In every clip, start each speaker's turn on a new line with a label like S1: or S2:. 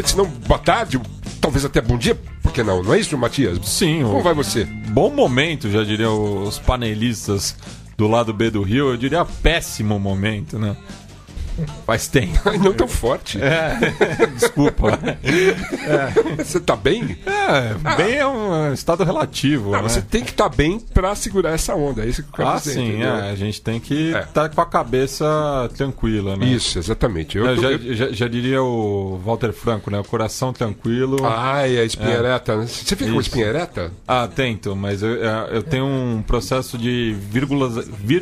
S1: Noite, se não boa tarde, talvez até bom dia, por que não? Não é isso, Matias?
S2: Sim,
S1: Como
S2: o-
S1: vai você?
S2: Bom momento, já diriam os panelistas do lado B do Rio. Eu diria péssimo momento, né? Faz tempo.
S1: Não tão forte.
S2: É, desculpa.
S1: Você tá bem?
S2: É, bem é um estado relativo,
S1: Não,
S2: né?
S1: você tem que estar bem pra segurar essa onda, é isso que eu quero
S2: Ah,
S1: dizer,
S2: sim, é, a gente tem que
S1: É.
S2: estar com a cabeça tranquila, né?
S1: Isso, exatamente. Eu,
S2: Eu
S1: tô-
S2: já, já- já diria o Walter Franco, né? O coração tranquilo.
S1: Ai, a espinha ereta. né? Você fica com
S2: Isso.
S1: espinha ereta?
S2: Ah, tento, mas eu, é, eu tenho um processo de vírgula,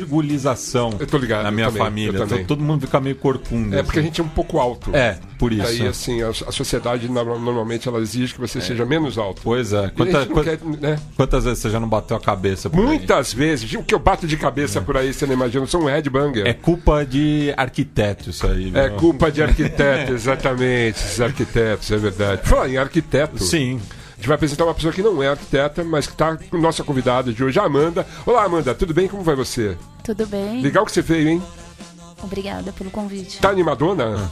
S2: virgulização
S1: Eu tô ligado,
S2: na minha
S1: também,
S2: família. Todo mundo fica meio corcunda.
S1: É porque a
S2: assim.
S1: gente é um pouco alto.
S2: É, por isso.
S1: Aí, assim, a, a sociedade no- normalmente ela exige que você seja menos alto.
S2: Pois é. Quanta-
S1: quer, né?
S2: Quantas vezes você já não bateu a cabeça por aí?
S1: Muitas vezes, o que eu bato de cabeça por aí, você não imagina, eu sou um headbanger.
S2: É culpa de arquiteto isso aí.
S1: É
S2: viu?
S1: culpa de arquiteto, exatamente, esses arquitetos, é verdade. Falar em arquiteto,
S2: Sim.
S1: a gente vai apresentar uma pessoa que não é arquiteta, mas que está com nossa convidada de hoje, a Amanda. Olá, Amanda, tudo bem? Como vai você?
S3: Tudo bem?
S1: Legal que você veio, hein?
S3: Obrigada pelo convite.
S1: Tá animadona?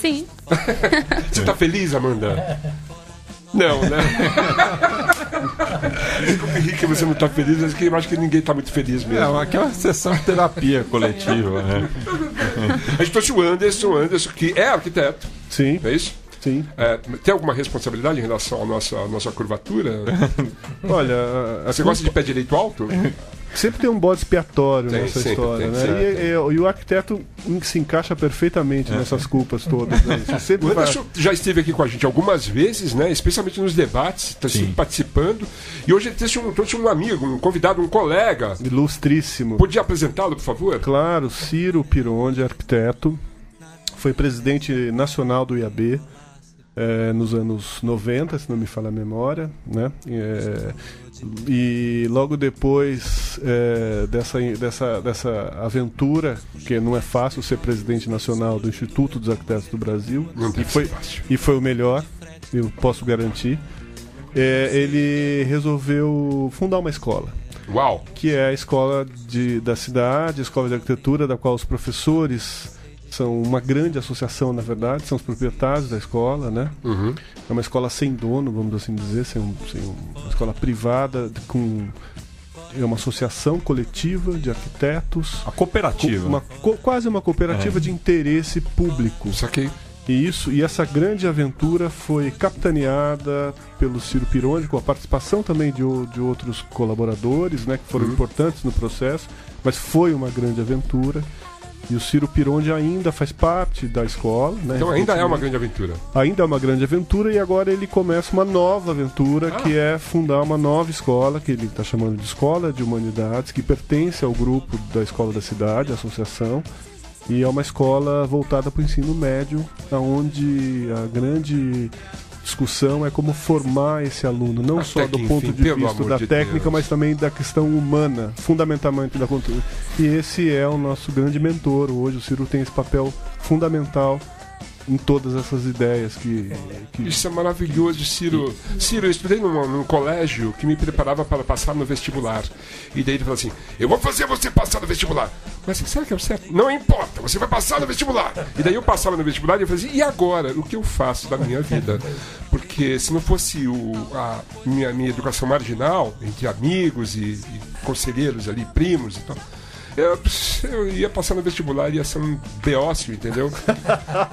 S3: Sim.
S1: Você tá feliz, Amanda? Não, né? Desculpa, Henrique, você não tá feliz, mas eu acho que ninguém tá muito feliz mesmo.
S2: aqui é uma sessão de terapia coletiva, né?
S1: A gente trouxe o Anderson, o Anderson, que é arquiteto,
S4: Sim,
S1: não é isso?
S4: sim.
S1: É, tem alguma responsabilidade em relação à nossa, à nossa curvatura?
S4: Olha,
S1: Você gosta de pé direito alto?
S4: Sempre tem um bode expiatório
S1: Tem,
S4: nessa
S1: sempre
S4: história,
S1: tem,
S4: né? E, e- e o arquiteto se encaixa perfeitamente nessas culpas todas. Né?
S1: O
S4: vai...
S1: Anderson já esteve aqui com a gente algumas vezes, né? Especialmente nos debates, está sempre participando. E hoje ele trouxe um, trouxe um amigo, um convidado, um colega.
S4: Ilustríssimo.
S1: Podia apresentá-lo, por favor?
S4: Claro, Ciro Pironde, arquiteto, foi presidente nacional do IAB eh, nos anos 90, se não me falha a memória, né? Eh, e logo depois eh, dessa, dessa, dessa aventura, que não é fácil ser presidente nacional do Instituto dos Arquitetos do Brasil, e foi, e foi o melhor, eu posso garantir, eh, ele resolveu fundar uma escola
S1: Uau!
S4: que é a escola de, da cidade, a escola de arquitetura, da qual os professores são uma grande associação, na verdade, são os proprietários da escola, né?
S1: Uhum.
S4: É uma escola sem dono, vamos assim dizer, sem, um- sem um- uma escola privada com é uma associação coletiva de arquitetos,
S2: A cooperativa.
S4: uma, co- quase uma cooperativa de interesse público.
S1: Saquei.
S4: E isso e essa grande aventura foi capitaneada pelo Ciro Pironde, com a participação também de, de outros colaboradores, né, que foram importantes no processo, mas foi uma grande aventura. E o Ciro Pironde ainda faz parte da escola, né?
S1: Então ainda é uma grande aventura.
S4: ainda é uma grande aventura e agora ele começa uma nova aventura que é fundar uma nova escola que ele está chamando de Escola de Humanidades que pertence ao grupo da Escola da Cidade, a associação e é uma escola voltada para o ensino médio, onde a grande discussão é como formar esse aluno, não
S1: Até
S4: só do ponto
S1: enfim,
S4: de vista da
S1: de
S4: técnica,
S1: Deus.
S4: mas também da questão humana, fundamentalmente da cultura. E esse é o nosso grande mentor hoje. O Ciro tem esse papel fundamental em todas essas ideias que, que
S1: Isso é maravilhoso, Ciro. Ciro, eu estudei num, num colégio que me preparava para passar no vestibular. E daí ele falou assim: Eu vou fazer você passar no vestibular. Mas assim, será que é o certo? Não importa, você vai passar no vestibular. E daí eu passava no vestibular e eu falei assim: E agora? O que eu faço da minha vida? Porque se não fosse o, a minha, minha educação marginal, entre amigos e, e conselheiros ali, primos e tal. Eu, eu ia passar no vestibular e ia ser um beócio, entendeu?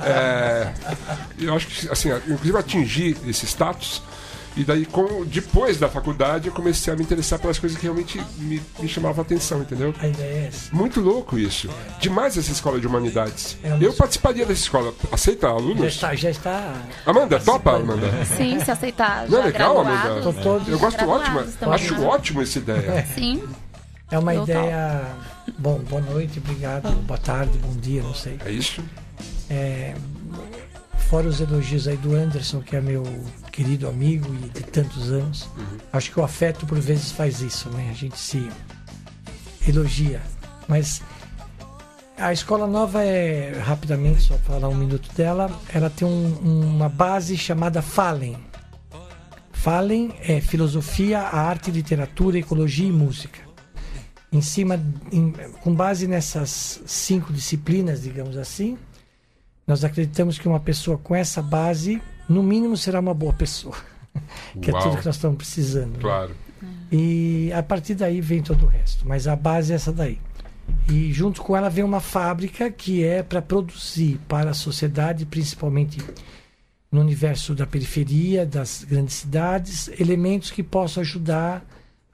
S1: É, eu acho que, assim, inclusive eu atingi esse status. E daí, com, depois da faculdade, eu comecei a me interessar pelas coisas que realmente me, me chamavam a atenção, entendeu?
S5: A ideia é essa.
S1: Muito louco isso. Demais essa escola de humanidades.
S5: É
S1: Eu participaria dessa escola. Aceita
S5: Já
S1: alunos?
S5: está, já está.
S1: Amanda, topa, Amanda?
S3: Sim, se aceitar
S1: Não é
S3: já
S1: legal. Amanda?
S5: todos
S1: Eu gosto ótimo. Acho ótimo essa ideia.
S3: Sim.
S5: É uma
S3: Eu
S5: ideia. Bom, boa noite, obrigado. Boa tarde, bom dia, não sei.
S1: É isso?
S5: É, fora os elogios aí do Anderson, que é meu querido amigo e de tantos anos, acho que o afeto por vezes faz isso, né? A gente se elogia. Mas a escola nova é, rapidamente, só falar um minuto dela, ela tem um- uma base chamada Fallen. Fallen é filosofia, arte, literatura, ecologia e música. Em cima, em- com base nessas cinco disciplinas, digamos assim, nós acreditamos que uma pessoa com essa base, no mínimo, será uma boa pessoa. que
S1: Uau.
S5: é tudo que nós estamos precisando. né?
S1: Claro.
S5: E a partir daí vem todo o resto. Mas a base é essa daí. E junto com ela vem uma fábrica que é para produzir para a sociedade, principalmente no universo da periferia, das grandes cidades, elementos que possam ajudar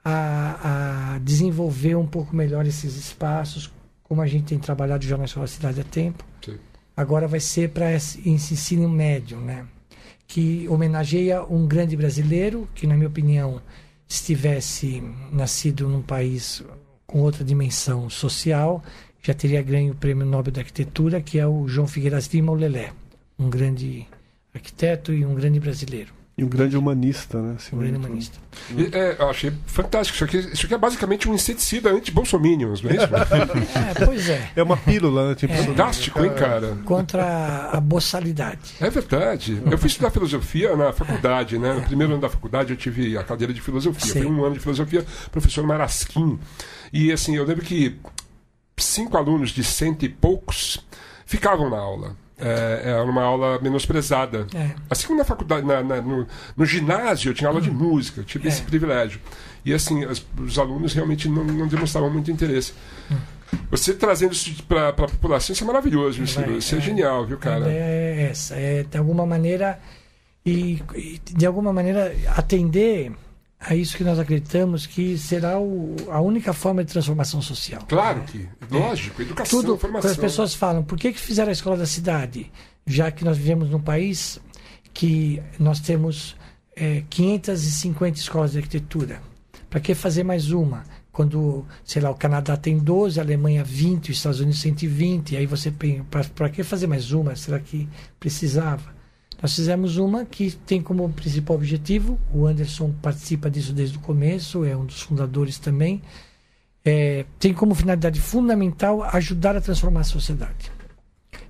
S5: a, a desenvolver um pouco melhor esses espaços, como a gente tem trabalhado já na Escola Cidade há tempo.
S1: Sim.
S5: Agora vai ser para esse ensino médio, né? que homenageia um grande brasileiro que, na minha opinião, se tivesse nascido num país com outra dimensão social, já teria ganho o Prêmio Nobel da Arquitetura, que é o João Figueiras Lima, o Lelé, um grande arquiteto e um grande brasileiro,
S4: e um grande humanista, né?
S5: um grande humanista.
S1: E, é, eu achei fantástico. Isso aqui, isso aqui é basicamente um inseticida anti-bolsominions, não é isso?
S5: É, pois é,
S4: É uma pílula, né? Tipo,
S1: Fantástico, hein, cara?
S5: contra a boçalidade.
S1: É verdade. Eu fui estudar filosofia na faculdade, né? No primeiro ano da faculdade eu tive a cadeira de filosofia.
S5: Sim.
S1: Foi um ano de filosofia, professor Marasquim. E assim, eu lembro que cinco alunos de cento e poucos ficavam na aula. É, era uma aula menosprezada.
S5: É.
S1: Assim como na faculdade, na- na- no, no ginásio, eu tinha aula de música, eu tive
S5: É.
S1: esse privilégio. E assim, as- os alunos realmente não, não demonstravam muito interesse. Você trazendo isso para a população, isso é maravilhoso, viu, Ciro?
S5: Vai,
S1: Isso é,
S5: é.
S1: genial, viu, cara?
S5: é essa, é de alguma maneira e, e de alguma maneira atender a isso que nós acreditamos que será o, a única forma de transformação social.
S1: Claro que, lógico, educação,
S5: Tudo, quando
S1: formação.
S5: as pessoas falam, por que, que fizeram a escola da cidade? Já que nós vivemos num país que nós temos eh, 550 escolas de arquitetura. Para que fazer mais uma? Quando, sei lá, o Canadá tem 12, a Alemanha 20, os Estados Unidos 120, aí você pensa, para que fazer mais uma? Será que precisava? Nós fizemos uma que tem como principal objetivo, o Anderson participa disso desde o começo, é um dos fundadores também, é, tem como finalidade fundamental ajudar a transformar a sociedade.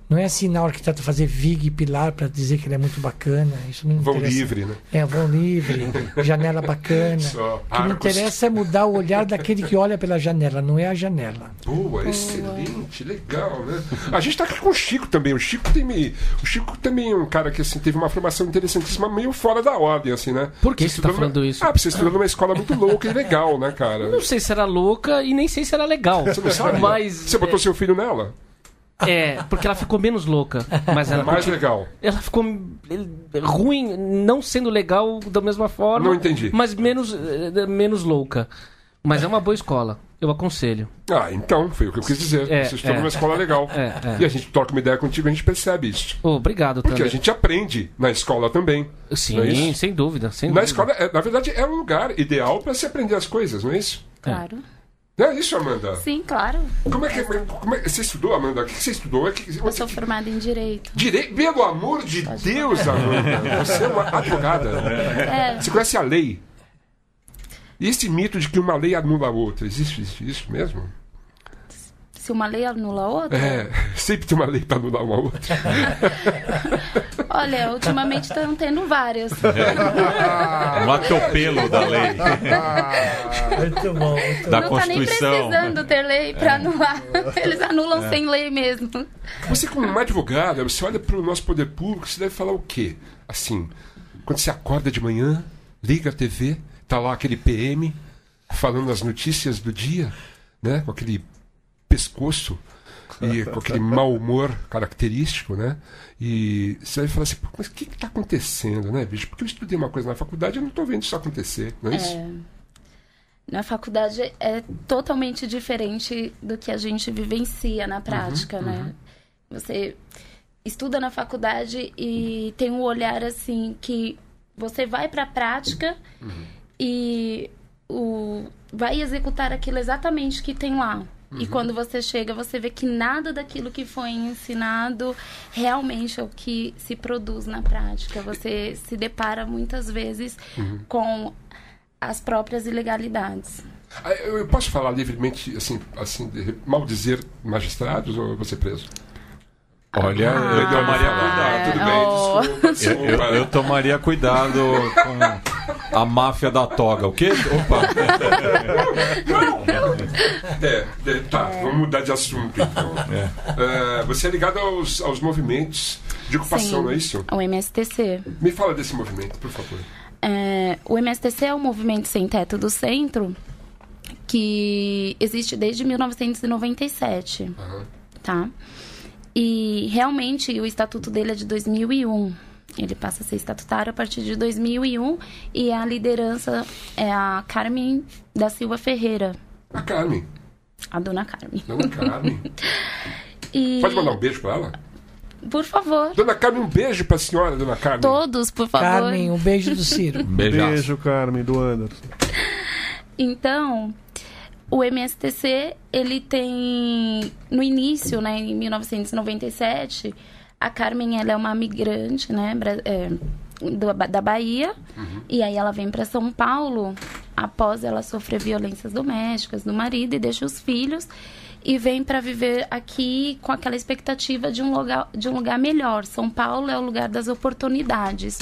S5: Não é assinar o arquiteto fazer viga e pilar para dizer que ele é muito bacana. Isso não
S1: Vão
S5: interessa.
S1: livre, né?
S5: É, vão livre, janela bacana.
S1: Só
S5: O que
S1: arcos.
S5: interessa é mudar o olhar daquele que olha pela janela, não é a janela.
S1: Boa, excelente, legal, né? A gente tá aqui com o Chico também. O Chico tem me... O Chico também é um cara que assim, teve uma formação interessantíssima, meio fora da ordem, assim, né?
S6: Por que
S1: Você
S6: você tá
S1: estudou
S6: falando
S1: numa-
S6: isso?
S1: Ah, porque você estudou numa escola muito louca e legal, né, cara?
S6: Não sei se era louca e nem sei se era legal.
S1: Você não sabe?
S6: Mas.
S1: Você botou seu filho nela?
S6: É, porque ela ficou menos louca. Mas ela,
S1: Mais legal.
S6: ela ficou ruim, não sendo legal da mesma forma.
S1: Não entendi.
S6: Mas menos, eh, menos louca. Mas é uma boa escola. Eu aconselho.
S1: Ah, então, foi o que eu quis dizer.
S6: É,
S1: você estudou
S6: é.
S1: numa escola legal.
S6: É, é.
S1: E a gente troca uma ideia contigo e a gente percebe isso.
S6: Ô, obrigado
S1: Porque
S6: também.
S1: a gente aprende na escola também.
S6: Sim,
S1: é isso?
S6: sem dúvida. Sem
S1: Na
S6: dúvida.
S1: escola, é- na verdade, é um lugar ideal para se aprender as coisas, não é isso?
S3: Claro.
S1: Não é isso, Amanda?
S3: Sim, claro.
S1: Como é que como é- você estudou, Amanda? O que você estudou? É que-
S3: Eu sou formada em Direito.
S1: Direito, pelo amor de Deus, Amanda. Você é uma advogada.
S3: É,
S1: Você conhece a lei? E esse mito de que uma lei anula a outra, existe isso, isso mesmo?
S3: Se uma lei anula a outra.
S1: É, sempre tem uma lei para anular uma outra.
S3: Olha, ultimamente estão tendo várias.
S2: Um atropelo da lei.
S5: Muito bom. Muito
S2: Da
S3: Não tá nem
S2: Constituição.
S3: precisando ter lei pra anular. Eles anulam sem lei mesmo.
S1: Você, como uma advogada, você olha para o nosso poder público, você deve falar o quê? Assim, quando você acorda de manhã, liga a TV, tá lá aquele PM falando as notícias do dia, né? Com aquele pescoço e com aquele mau humor característico, né? E você vai falar assim, "Pô, mas o que está acontecendo, né, bicho? Porque eu estudei uma coisa na faculdade e eu não estou vendo isso acontecer, não é isso?
S3: Na faculdade é totalmente diferente do que a gente vivencia na prática, né? Você estuda na faculdade e tem um olhar assim que você vai para a prática e o, vai executar aquilo exatamente que tem lá. E quando você chega, você vê que nada daquilo que foi ensinado realmente é o que se produz na prática. Você se depara muitas vezes com as próprias ilegalidades.
S1: Ah, Eu eu posso falar livremente, assim, assim de mal dizer magistrados ou eu vou ser preso?
S2: Olha,
S3: Ah,
S2: eu tomaria
S1: Ah,
S2: cuidado.
S1: tudo bem,
S3: Oh.
S1: desculpa,
S2: Eu,
S1: desculpa.
S2: eu- eu tomaria cuidado com a máfia da toga. O quê? Opa!
S1: É, é, tá, vamos mudar de assunto então. É, você é ligado aos, aos movimentos de ocupação,
S3: Sim.
S1: não é isso?
S3: O MSTC.
S1: Me fala desse movimento, por favor.
S3: É, o MSTC é o Movimento Sem Teto do Centro, que existe desde 1997,
S1: Aham.
S3: tá? E realmente o estatuto dele é de 2001. Ele passa a ser estatutário a partir de 2001 e a liderança é a Carmen da Silva Ferreira,
S1: A Carmen.
S3: a dona Carmen.
S1: Dona Carmen.
S3: E,
S1: Pode mandar um beijo pra ela?
S3: por favor,
S1: Dona Carmen, um beijo pra senhora, Dona Carmen.
S3: todos, por favor.
S5: Carmen, um beijo do Ciro.
S2: Beijaço.
S4: Beijo, Carmen, do Anderson.
S3: Então, o MSTC, ele tem no início, né, em 1997, a Carmen ela é uma migrante, né, é, do- da Bahia, e aí ela vem para São Paulo após ela sofrer violências domésticas do marido e deixa os filhos e vem para viver aqui com aquela expectativa de um lugar de um lugar melhor. São Paulo é o lugar das oportunidades.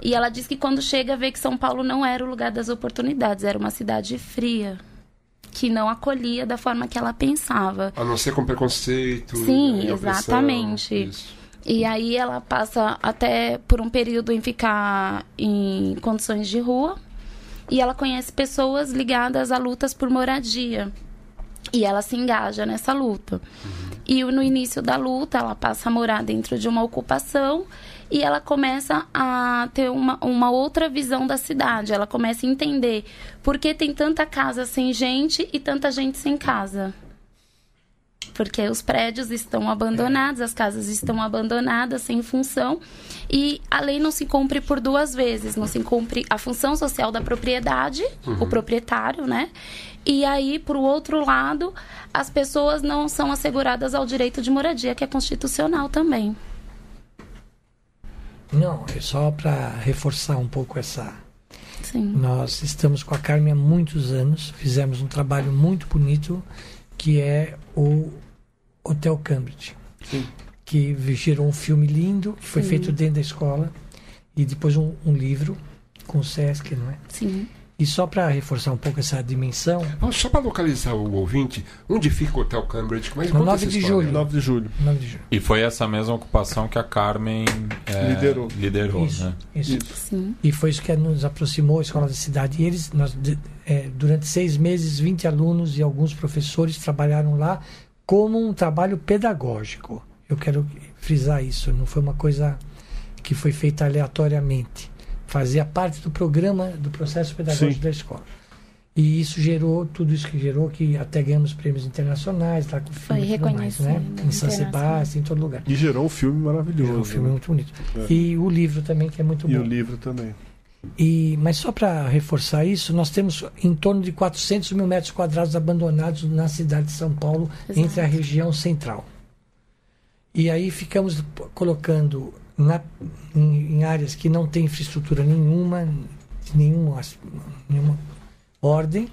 S3: E ela diz que quando chega vê que São Paulo não era o lugar das oportunidades, era uma cidade fria, que não acolhia da forma que ela pensava.
S1: A não ser com preconceito.
S3: Sim,
S1: opressão.
S3: exatamente.
S1: Isso.
S3: E aí ela passa até por um período em ficar em condições de rua. E ela conhece pessoas ligadas a lutas por moradia. E ela se engaja nessa luta. E no início da luta, ela passa a morar dentro de uma ocupação e ela começa a ter uma, uma outra visão da cidade. Ela começa a entender por que tem tanta casa sem gente e tanta gente sem casa. Porque os prédios estão abandonados, as casas estão abandonadas, sem função. E a lei não se cumpre por duas vezes. Não se cumpre a função social da propriedade, o proprietário, né? E aí, por outro lado, as pessoas não são asseguradas ao direito de moradia, que é constitucional também.
S5: Não, é só para reforçar um pouco essa.
S3: Sim.
S5: Nós estamos com a Carmen há muitos anos, fizemos um trabalho muito bonito que é o Hotel Cambridge, que gerou um filme lindo que foi
S3: Sim.
S5: feito dentro da escola e depois um, um livro com o Sesc, não é?
S3: Sim.
S5: E só para reforçar um pouco essa dimensão,
S1: Só para localizar o ouvinte, onde fica o Hotel Cambridge? Mas
S5: No
S1: conta
S5: 9
S1: essa
S5: de julho.
S4: 9 de julho.
S5: 9 de julho.
S2: E foi essa mesma ocupação que a Carmen é,
S4: Liderou.
S2: liderou,
S5: Isso,
S2: né?
S5: isso.
S3: Sim.
S5: E foi isso que nos aproximou a escola da cidade. E eles, nós, de- é, durante seis meses, 20 alunos e alguns professores trabalharam lá como um trabalho pedagógico. Eu quero frisar isso. Não foi uma coisa que foi feita aleatoriamente. Fazia parte do programa, do processo pedagógico
S4: Sim.
S5: da escola. E isso gerou, tudo isso que gerou, que até ganhamos prêmios internacionais lá com o filme e tudo mais, né? Em São. Sebastião, em todo lugar.
S4: E gerou um filme maravilhoso.
S5: O filme é
S4: né?
S5: muito bonito.
S4: É.
S5: E o livro também, que é muito
S4: E
S5: bom.
S4: o livro também.
S5: E, mas só para reforçar isso, nós temos em torno de 400 mil metros quadrados abandonados na cidade de São Paulo,
S3: Exato.
S5: entre a região central. E aí ficamos colocando na, em, em áreas que não tem infraestrutura nenhuma, de nenhuma, nenhuma ordem.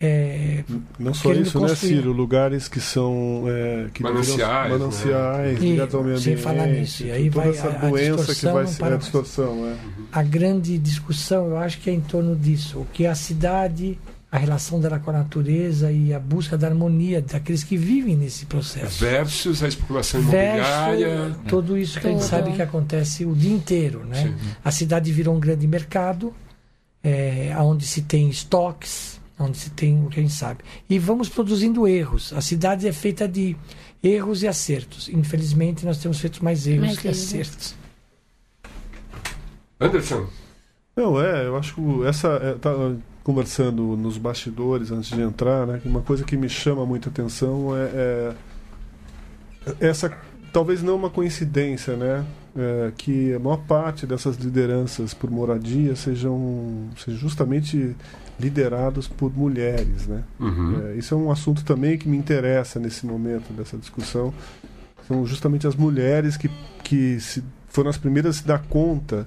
S5: é,
S4: Não só isso, né,
S5: construir.
S4: Ciro? Lugares que são. É, que
S1: Mananciais,
S4: mananciais
S5: né?
S4: ligados ao meio
S5: Sem
S4: ambiente.
S5: falar nisso, e aí
S4: toda
S5: vai
S4: essa
S5: a- a
S4: doença que
S5: distorção
S4: vai ser a distorção. É.
S5: a grande discussão, eu acho que é em torno disso. O que a cidade, a relação dela com a natureza e a busca da harmonia daqueles que vivem nesse processo.
S1: Versus a especulação imobiliária.
S5: Verso tudo isso que a gente sabe que acontece o dia inteiro, né?
S1: Sim.
S5: A cidade virou um grande mercado, é, onde se tem estoques, onde se tem o que a gente sabe. E vamos produzindo erros. A cidade é feita de erros e acertos. Infelizmente, nós temos feito mais erros
S3: Mais
S5: que
S3: erros.
S5: acertos.
S1: Anderson,
S4: Não, é, eu acho que essa. É, tá, conversando nos bastidores antes de entrar, né? Uma coisa que me chama muita atenção é, é essa. Talvez não uma coincidência, né? É, que a maior parte dessas lideranças por moradia sejam, sejam justamente liderados por mulheres, né?
S1: Uhum.
S4: É, isso é um assunto também que me interessa nesse momento dessa discussão. São justamente as mulheres que, que se, foram as primeiras a se dar conta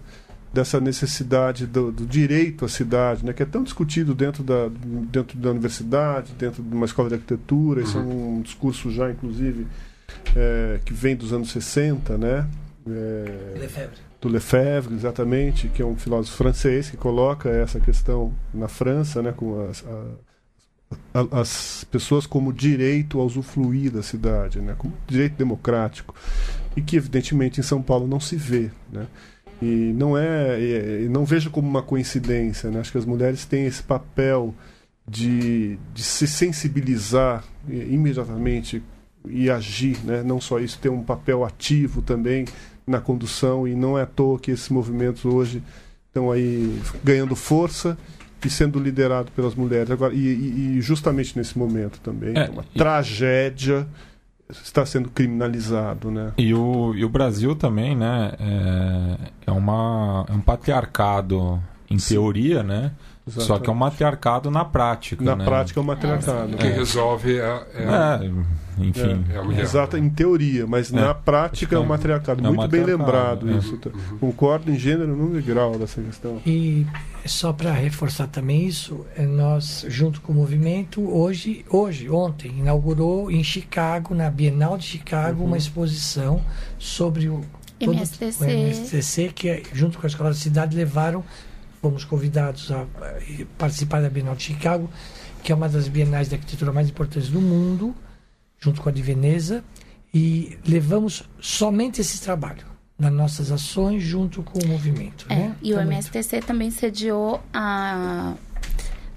S4: dessa necessidade do, do direito à cidade, né, que é tão discutido dentro da, dentro da universidade, dentro de uma escola de arquitetura. Isso é um discurso já, inclusive, é, que vem dos anos 60, né? É,
S5: Lefebvre.
S4: do Lefebvre, exatamente, que é um filósofo francês que coloca essa questão na França, né, com as, a- a- as pessoas como direito a usufruir da cidade, né, como direito democrático, e que evidentemente em São Paulo não se vê, né. E não é, e- não vejo como uma coincidência, né. Acho que as mulheres têm esse papel de, de se sensibilizar eh, imediatamente e agir, né? Não só isso, ter um papel ativo também na condução e não é à toa que esses movimentos hoje estão aí ganhando força e sendo liderado pelas mulheres agora e, e- justamente nesse momento também
S2: É,
S4: uma
S2: e-
S4: tragédia está sendo criminalizado, né?
S2: E o, e o Brasil também, né? É, é, uma, é um patriarcado em
S4: Sim.
S2: teoria, né? Só que é um matriarcado na prática.
S4: na
S2: né?
S4: prática é um matriarcado.
S1: Quem
S4: né?
S1: resolve é, é a-
S2: É, enfim.
S1: É a mulher.
S4: Exato, em teoria, mas
S2: É.
S4: na prática é um matriarcado.
S2: É um
S4: Muito bem
S2: matriarcado,
S4: lembrado
S2: é.
S4: isso. tá? Concordo em gênero, número e grau dessa questão.
S5: E só para reforçar também isso, eh, nós, junto com o movimento, hoje, hoje, ontem, inaugurou em Chicago, na Bienal de Chicago, uma exposição sobre o todo-
S3: MSTC.
S5: o MSTC, que é, junto com a Escola da Cidade levaram, fomos convidados a, a participar da Bienal de Chicago, que é uma das bienais de arquitetura mais importantes do mundo, junto com a de Veneza, e levamos somente esse trabalho nas nossas ações junto com o movimento.
S3: É,
S5: né?
S3: e o. MSTC também sediou a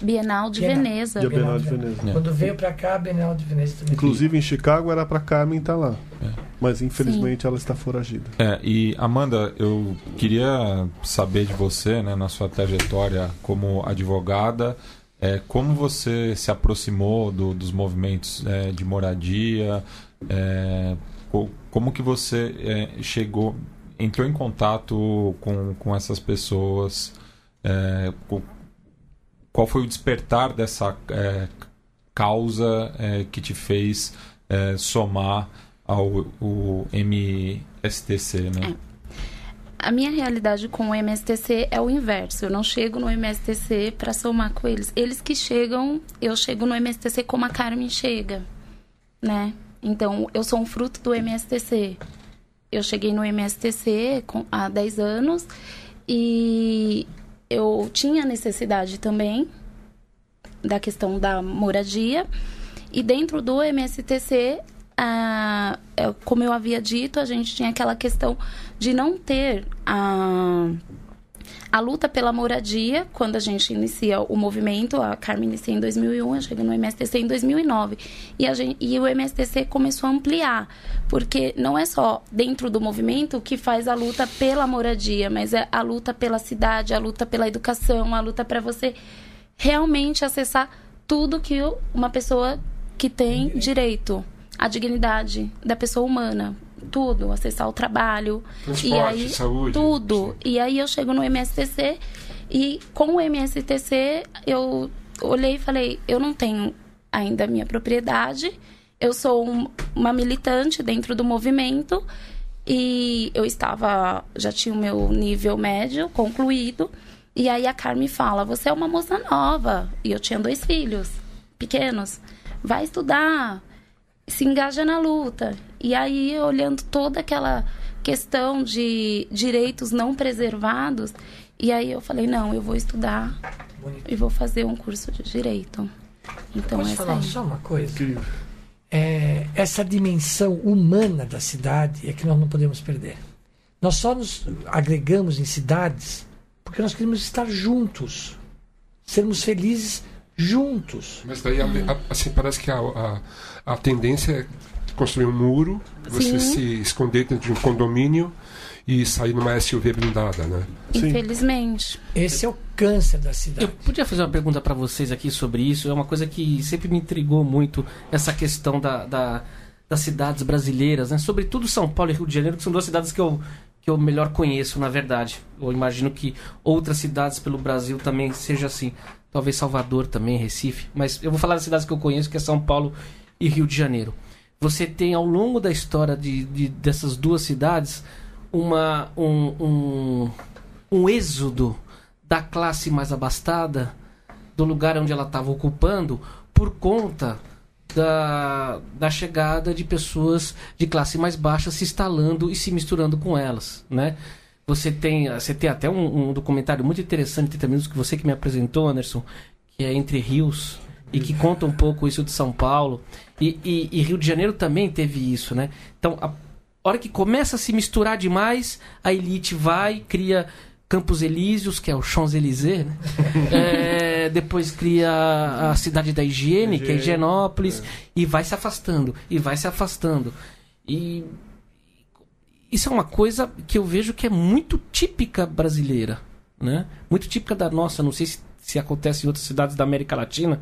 S3: Bienal de
S5: Bienal.
S3: Veneza.
S4: E a Bienal de Veneza.
S2: É.
S5: Quando veio pra cá, a Bienal de Veneza também.
S4: Inclusive em Chicago era para Carmen estar lá.
S2: É.
S4: Mas infelizmente ela está foragida.
S2: É, e Amanda, eu queria saber de você, né, na sua trajetória como advogada, é, como você se aproximou do- dos movimentos é, de moradia, é, co- como que você é, chegou, entrou em contato com, com essas pessoas, é, qual foi o despertar dessa é, causa que te fez somar ao MSTC, né?
S3: A minha realidade com o MSTC é o inverso. Eu não chego no MSTC para somar com eles. Eles que chegam, eu chego no MSTC como a Carmen chega, né? Então, eu sou um fruto do MSTC. Eu cheguei no MSTC com, há 10 anos e eu tinha necessidade também da questão da moradia. E dentro do MSTC, ah, é, como eu havia dito, a gente tinha aquela questão de não ter a, a luta pela moradia quando a gente inicia o movimento. A Carmen inicia em 2001, eu cheguei no MSTC em 2009. E, a gente, e o MSTC começou a ampliar, porque não é só dentro do movimento que faz a luta pela moradia, mas é a luta pela cidade, a luta pela educação, a luta para você realmente acessar tudo que uma pessoa que tem direito, a dignidade da pessoa humana, tudo, acessar o trabalho
S1: Transporte,
S3: e aí
S1: saúde,
S3: tudo. E aí eu chego no MSTC E com o MSTC, eu olhei e falei: eu não tenho ainda minha propriedade, eu sou um- uma militante dentro do movimento e eu estava, já tinha o meu nível médio concluído. E aí a Carmen fala: Você é uma moça nova. E eu tinha dois filhos pequenos. Vai estudar, se engaja na luta. E aí, olhando toda aquela questão de direitos não preservados, e aí eu falei: Não, eu vou estudar e vou fazer um curso de direito. Então,
S5: Posso
S3: essa
S5: falar
S3: aí.
S5: só uma coisa?
S4: Incrível.
S5: É, essa dimensão humana da cidade é que nós não podemos perder. Nós só nos agregamos em cidades porque nós queremos estar juntos, sermos felizes juntos.
S1: Mas daí, a- a- assim, parece que a, a, a tendência é construir um muro, você
S3: Sim.
S1: se esconder dentro de um condomínio e sair numa SUV blindada, né?
S4: Sim.
S3: Infelizmente.
S5: Esse é o câncer da
S6: Eu
S5: cidade.
S6: podia fazer uma pergunta para vocês aqui sobre isso. É uma coisa que sempre me intrigou muito, essa questão da, da- das cidades brasileiras, né? Sobretudo São Paulo e Rio de Janeiro, que são duas cidades que eu, que eu melhor conheço, na verdade. Eu imagino que outras cidades pelo Brasil também seja assim. Talvez Salvador também, Recife. Mas eu vou falar das cidades que eu conheço, que é São Paulo e Rio de Janeiro. Você tem ao longo da história de, de- dessas duas cidades uma, um, um, um êxodo da classe mais abastada do lugar onde ela estava ocupando por conta da, da chegada de pessoas de classe mais baixa se instalando e se misturando com elas, né? Você tem, você tem até um, um documentário muito interessante, 30 minutos, que você que me apresentou, Anderson, que é Entre Rios, e que conta um pouco isso de São Paulo. E, e- e Rio de Janeiro também teve isso, né? Então, a hora que começa a se misturar demais, a elite vai, cria Campos Elíseos, que é o Champs-Élysées, né? É, depois cria a cidade da higiene, que é Higienópolis, e vai se afastando, e vai se afastando. E isso é uma coisa que eu vejo que é muito típica brasileira, né? Muito típica da nossa, não sei se, se acontece em outras cidades da América Latina,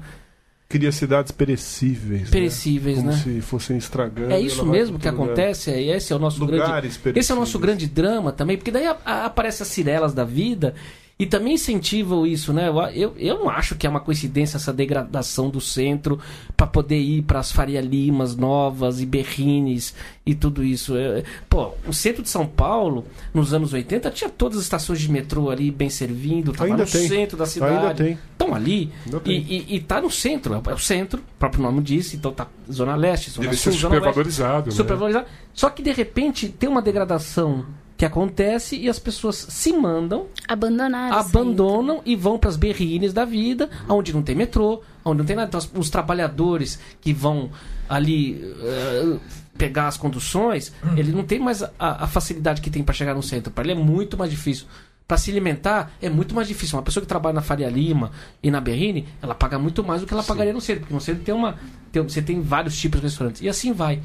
S4: Cria cidades perecíveis. né?
S6: perecíveis,
S4: Como
S6: né?
S4: se fossem estragando.
S6: É isso mesmo que
S4: lugar.
S6: acontece, é esse é o nosso grande
S4: Lugares
S6: Esse é o nosso grande drama também, porque daí a- a- aparecem as cirelas da vida e também incentivam isso, né? Eu, eu, eu não acho que é uma coincidência essa degradação do centro para poder ir para as Faria Limas novas e Berrines e tudo isso. É, pô, o centro de São Paulo, nos anos 80, tinha todas as estações de metrô ali bem servindo, tava
S4: Ainda
S6: no
S4: tem.
S6: centro da cidade.
S4: Ainda tem.
S6: Estão ali
S4: Ainda
S6: e,
S4: tem.
S6: e, e tá no centro, é o centro, o próprio nome disse, então tá Zona Leste, Zona
S1: Deve
S6: Sul,
S1: ser
S6: Zona Oeste
S1: supervalorizado, né?
S6: supervalorizado. Só que de repente tem uma degradação que acontece e as pessoas se mandam,
S3: Abandonar.
S6: abandonam e vão para as berrines da vida, onde não tem metrô, onde não tem nada. Então, os- os trabalhadores que vão ali eh, pegar as conduções, ele não tem mais a, a facilidade que tem para chegar no centro. Para ele é muito mais difícil. Para se alimentar é muito mais difícil. Uma pessoa que trabalha na Faria Lima e na Berrine, ela paga muito mais do que ela pagaria no centro, porque no centro tem uma, tem- você tem vários tipos de restaurantes. E assim vai.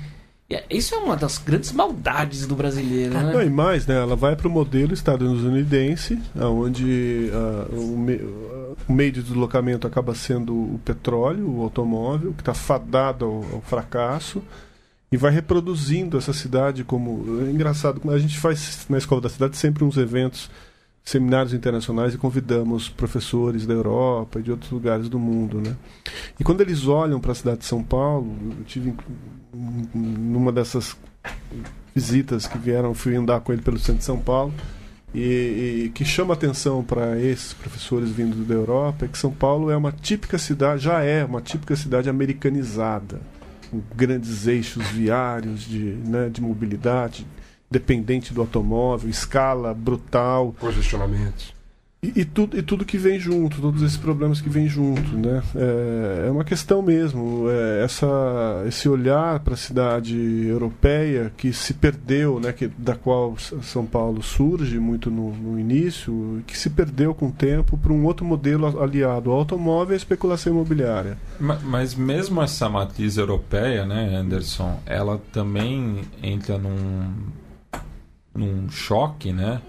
S6: É- Isso é uma das grandes maldades do brasileiro, né?
S4: Não, e mais, né? Ela vai para o modelo estadunidense, onde ah, o, me- ah, o meio de deslocamento acaba sendo o petróleo, o automóvel, que está fadado ao, ao fracasso, e vai reproduzindo essa cidade como. É engraçado, a gente faz na Escola da Cidade sempre uns eventos, seminários internacionais, e convidamos professores da Europa e de outros lugares do mundo, né? E quando eles olham para a cidade de São Paulo, eu tive numa dessas visitas que vieram, fui andar com ele pelo centro de São Paulo, e, e que chama atenção para esses professores vindos da Europa é que São Paulo é uma típica cidade, já é uma típica cidade americanizada, com grandes eixos viários de, né, de mobilidade, dependente do automóvel, escala brutal,
S1: Congestionamentos.
S4: e, e, tudo, e tudo que vem junto, todos esses problemas que vêm junto, né? É, é uma questão mesmo, é, essa, esse olhar para a cidade europeia que se perdeu, né? Que, da qual São Paulo surge muito no, no início, que se perdeu com o tempo para um outro modelo aliado ao automóvel e à especulação imobiliária.
S2: Ma- Mas mesmo essa matriz europeia, né, Anderson, ela também entra num, num choque, né?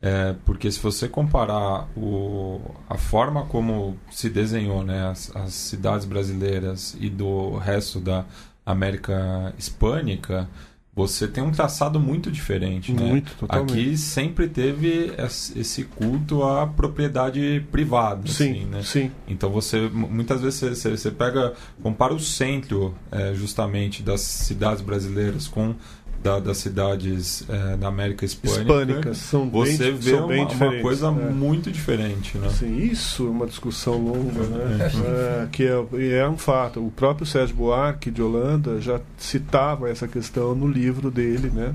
S2: É, porque se você comparar o, a forma como se desenhou né, as, as cidades brasileiras e do resto da América Hispânica, você tem um traçado muito diferente, né?
S4: Muito, totalmente.
S2: Aqui sempre teve es- esse culto à propriedade privada,
S4: Sim,
S2: assim, né?
S4: sim.
S2: Então você mu- muitas vezes você, você- você pega compara o centro é, justamente das cidades brasileiras com da- das cidades é, da América hispânica.
S4: Hispânicas são bem,
S2: Você vê
S4: são
S2: uma,
S4: bem
S2: uma
S4: diferentes.
S2: coisa
S4: é.
S2: muito diferente, né?
S4: Sim, isso é uma discussão longa, né? É, que é, é um fato. O próprio Sérgio Buarque de Holanda já citava essa questão no livro dele, né?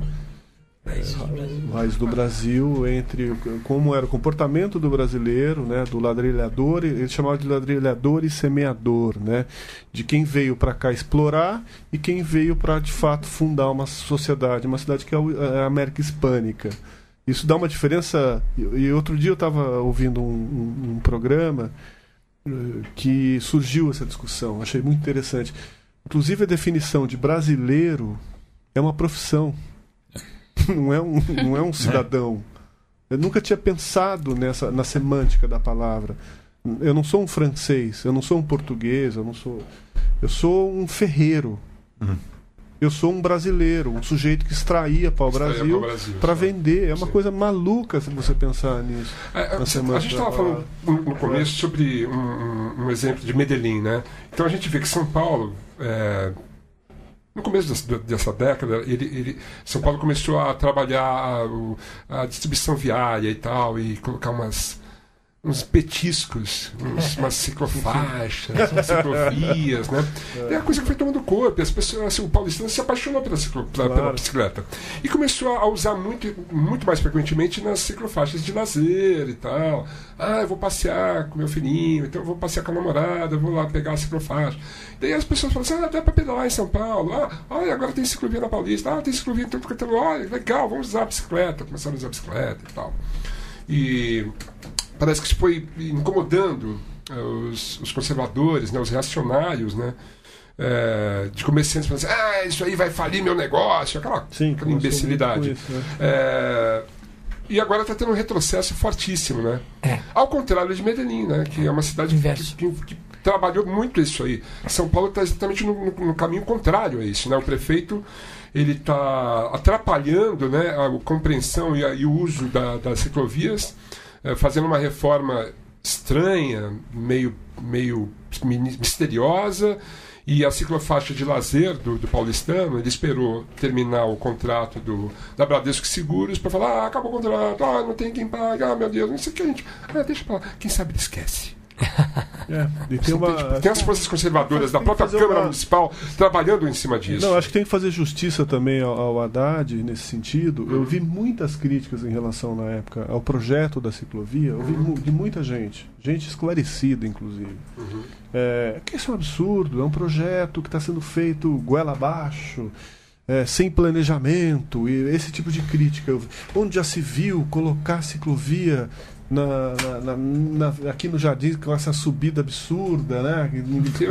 S4: Raiz do Brasil, entre o- como era o comportamento do brasileiro, né, do ladrilhador, ele chamava de ladrilhador e semeador, né, de quem veio para cá explorar e quem veio para de fato fundar uma sociedade, uma cidade que é é a América Hispânica. Isso dá uma diferença. E e outro dia eu estava ouvindo um, um- um programa eh, que surgiu essa discussão, achei muito interessante. Inclusive a definição de brasileiro é uma profissão, não é um, não é um cidadão. Eu nunca tinha pensado nessa na semântica da palavra. Eu não sou um francês, eu não sou um português, eu não sou. Eu sou um ferreiro.
S2: Uhum.
S4: Eu sou um brasileiro, um sujeito que extraía para o Brasil para vender. É uma
S1: Sim.
S4: coisa maluca se você pensar nisso.
S1: É,
S4: Na
S1: a, gente estava falando no, começo sobre um, um- um exemplo de Medellín, né? Então a gente vê que São Paulo, é, no começo dessa, década, ele, ele- São Paulo começou a trabalhar a, a distribuição viária e tal, e colocar umas uns petiscos, uns, umas ciclofaixas, umas ciclovias, né? É a coisa que foi tomando corpo, as pessoas, assim, o paulistano se apaixonou pela, ciclo, pela, pela
S4: Claro.
S1: bicicleta. E começou a usar muito, muito mais frequentemente nas ciclofaixas de lazer e tal. Ah, eu vou passear com meu filhinho, então eu vou passear com a namorada, eu vou lá pegar a ciclofaixa. Daí as pessoas falam assim, ah, dá pra pedalar em São Paulo. Ah, olha, agora tem ciclovia na Paulista. Ah, tem ciclovia em tudo quanto é. Olha, legal, vamos usar a bicicleta. Começaram a usar a bicicleta e tal. E parece que isso foi incomodando eh, os, os conservadores, né, os reacionários, né, eh, de comerciantes falando assim, ah, isso aí vai falir meu negócio, aquela,
S4: Sim,
S1: aquela imbecilidade.
S4: isso, né?
S1: Eh, e agora está tendo um retrocesso fortíssimo, né?
S5: É.
S1: Ao contrário de Medellín, né? Que é uma cidade que, que- que trabalhou muito isso aí. São Paulo está exatamente no, no- no caminho contrário a isso, né? O prefeito ele está atrapalhando, né? A compreensão e, a- e o uso da- das ciclovias, fazendo uma reforma estranha, meio meio misteriosa. E a ciclofaixa de lazer do, do paulistano, ele esperou terminar o contrato do, da Bradesco Seguros para falar: ah, acabou o contrato, ah, não tem quem paga, ah, meu Deus, não sei o que a gente. Ah, deixa pra lá. Quem sabe ele esquece.
S4: É,
S1: Você
S4: tem uma,
S1: entende? tem as forças conservadoras da
S4: Tem
S1: própria Câmara
S4: uma-
S1: Municipal trabalhando em cima disso.
S4: Não, acho que tem que fazer justiça também ao, ao Haddad nesse sentido. Eu vi muitas críticas em relação, na época, ao projeto da ciclovia. Eu vi mu- de muita gente, gente esclarecida, inclusive. É, que isso é um absurdo, é um projeto que está sendo feito goela abaixo. é, sem planejamento e esse tipo de crítica. Onde já se viu colocar ciclovia na, na- na- aqui no jardim com essa subida absurda, né?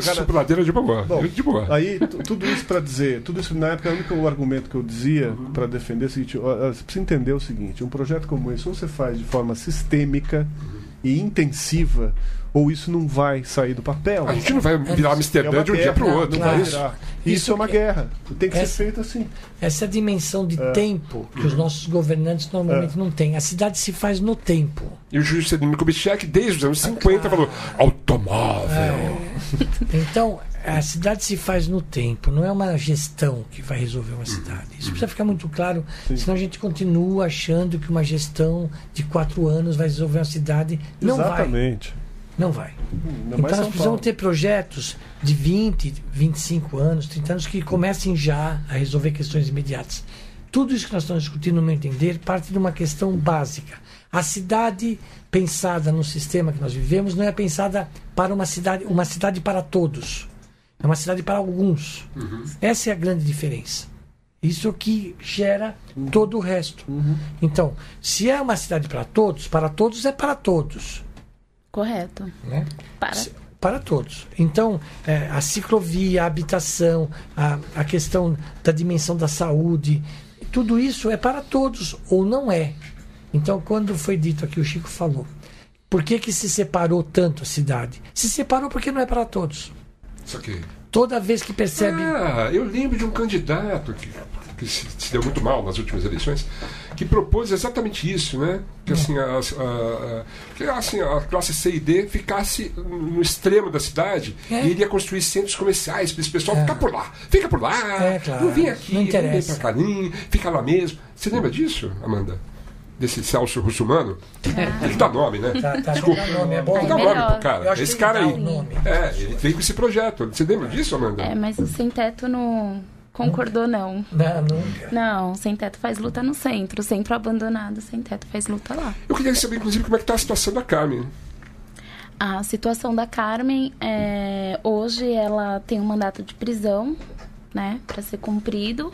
S1: Sou ladeira de boa.
S4: Bom,
S1: eu de boa.
S4: Aí, tu- tudo isso para dizer, tudo isso na época, o único argumento que eu dizia para defender é o seguinte: você precisa entender o seguinte: um projeto como esse, ou você faz de forma sistêmica e intensiva, ou isso não vai sair do papel.
S1: A gente não vai virar
S4: É
S1: Amsterdã
S4: uma
S1: de um dia
S4: guerra,
S1: para o
S4: não
S1: outro.
S4: vai
S5: claro.
S4: virar. Isso,
S5: Isso
S4: é uma guerra. Tem que
S5: Essa-
S4: ser feito assim.
S5: Essa dimensão de tempo que os nossos governantes normalmente não têm. A cidade se faz no tempo.
S1: E o juiz Juscelino Kubitschek, desde os anos 50, falou: automóvel.
S5: Então, a cidade se faz no tempo, não é uma gestão que vai resolver uma cidade. Isso precisa ficar muito claro, senão a gente continua achando que uma gestão de quatro anos vai resolver uma cidade. Não vai. Não vai.
S4: Ainda
S5: Então nós precisamos ter projetos de 20, 25 anos, 30 anos que comecem já a resolver questões imediatas. Tudo isso que nós estamos discutindo, no meu entender, parte de uma questão básica. A cidade pensada no sistema que nós vivemos não é pensada para uma cidade, uma cidade para todos. É uma cidade para alguns. Essa é a grande diferença. Isso que gera todo o resto. Então, se é uma cidade para todos, para todos é para todos.
S3: Correto.
S5: Né?
S3: Para.
S5: Se- Para todos. Então, é, a ciclovia, a habitação, a, a questão da dimensão da saúde, tudo isso é para todos, ou não é. Então, quando foi dito aqui, o Chico falou, por que, que se separou tanto a cidade? Se separou porque não é para todos.
S1: Isso aqui.
S5: Toda vez que percebe.
S1: Ah, eu lembro de um candidato que, que se, se deu muito mal nas últimas eleições, que propôs exatamente isso, né? Que assim, as- a, a- que, assim, a classe C e D ficasse no extremo da cidade
S5: É.
S1: e iria construir centros comerciais para esse pessoal ficar por lá. Fica por lá,
S5: É, claro.
S1: não vem aqui,
S5: Não
S1: não vem pra cá, fica lá mesmo. Você lembra disso, Amanda? Desse Celso Russumano? Tem que dar nome, né?
S5: Tá, tá,
S1: Desculpa.
S5: dar nome, é bom.
S1: Dar
S3: É
S1: nome pro cara.
S5: Eu acho
S1: Esse
S5: que
S1: cara
S5: dá
S1: aí.
S5: o nome.
S1: É, ele veio com esse projeto. Você lembra disso, Amanda?
S3: É, mas o Sem Teto não concordou, não.
S5: Não, nunca.
S3: Não, Sem Teto faz luta no centro. O centro abandonado, Sem Teto faz luta lá.
S1: Eu queria saber, inclusive, como é que tá a situação da Carmen.
S3: A situação da Carmen, é, hoje ela tem um mandato de prisão, né, para ser cumprido.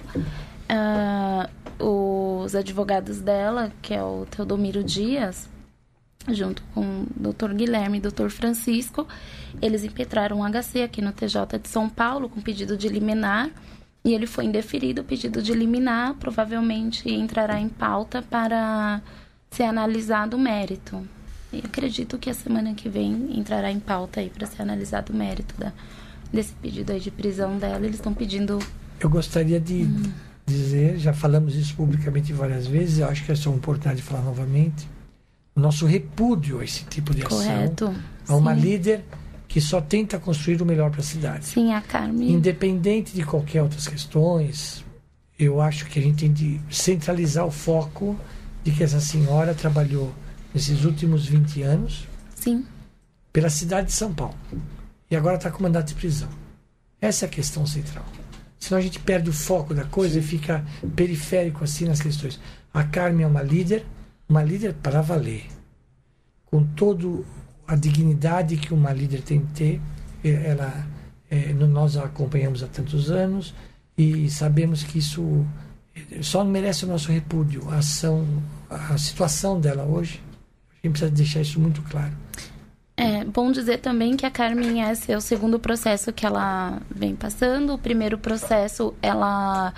S3: Ah, os advogados dela, que é o Teodomiro Dias, junto com o Dr. Guilherme e o Dr. Francisco, eles impetraram um HC aqui no TJ de São Paulo com pedido de liminar. E ele foi indeferido o pedido de liminar, provavelmente entrará em pauta para ser analisado o mérito. E acredito que a semana que vem entrará em pauta aí para ser analisado o mérito da, desse pedido aí de prisão dela. Eles estão pedindo.
S5: Eu gostaria de dizer, já falamos isso publicamente várias vezes, eu acho que é só importante de falar novamente, o nosso repúdio a esse tipo de ação,
S3: Correto.
S5: a uma
S3: Sim.
S5: líder que só tenta construir o melhor para a cidade.
S3: Sim, a Carmen.
S5: Independente de qualquer outras questões, eu acho que a gente tem de centralizar o foco de que essa senhora trabalhou nesses últimos 20 anos
S3: Sim.
S5: pela cidade de São Paulo. E agora está com mandato de prisão. Essa é a questão central. Senão a gente perde o foco da coisa e fica periférico assim nas questões. A Carmen é uma líder, uma líder para valer. Com toda a dignidade que uma líder tem que ter, eh, ela, eh, nós a acompanhamos há tantos anos e sabemos que isso eh, só merece o nosso repúdio. A ação, a situação dela hoje, a gente precisa deixar isso muito claro.
S3: É bom dizer também que a Carmen esse é o segundo processo que ela vem passando. O primeiro processo ela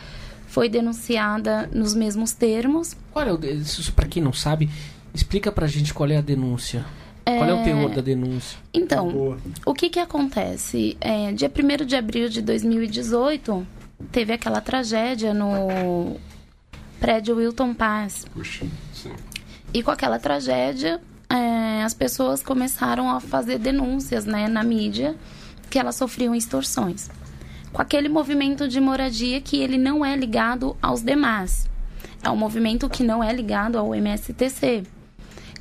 S3: foi denunciada nos mesmos termos.
S6: É o. de- Isso pra quem não sabe, explica pra gente qual é a denúncia. Qual é o teor da denúncia?
S3: Então, o que que acontece? É, dia 1 de abril de 2018, teve aquela tragédia no prédio Wilton Paz.
S1: Puxa, sim.
S3: E com aquela tragédia, é, as pessoas começaram a fazer denúncias né, na mídia que elas sofriam extorsões. Com aquele movimento de moradia que ele não é ligado aos demais. É um movimento que não é ligado ao MSTC.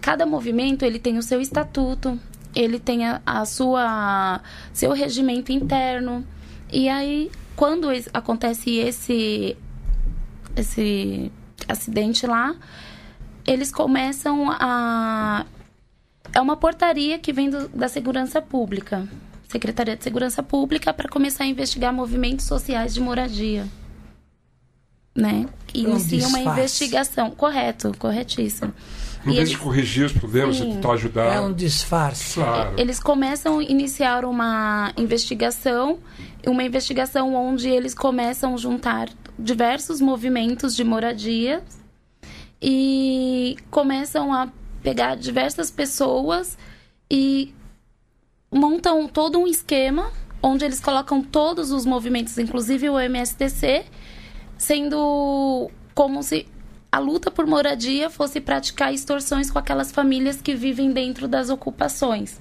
S3: Cada movimento ele tem o seu estatuto, ele tem a, a sua seu regimento interno. E aí, quando acontece esse esse acidente lá, eles começam a. É uma portaria que vem do- da Segurança Pública, Secretaria de Segurança Pública, para começar a investigar movimentos sociais de moradia. Né? Inicia uma investigação. Correto, corretíssimo.
S1: Em
S3: E
S1: vez
S3: eles-
S1: corrigir os problemas,
S3: Sim.
S1: você tentar ajudar.
S5: É um disfarce.
S1: Claro.
S3: Eles começam a iniciar uma investigação, uma investigação onde eles começam a juntar diversos movimentos de moradia e começam a pegar diversas pessoas e montam todo um esquema onde eles colocam todos os movimentos, inclusive o MSTC, sendo como se a luta por moradia fosse praticar extorsões com aquelas famílias que vivem dentro das ocupações.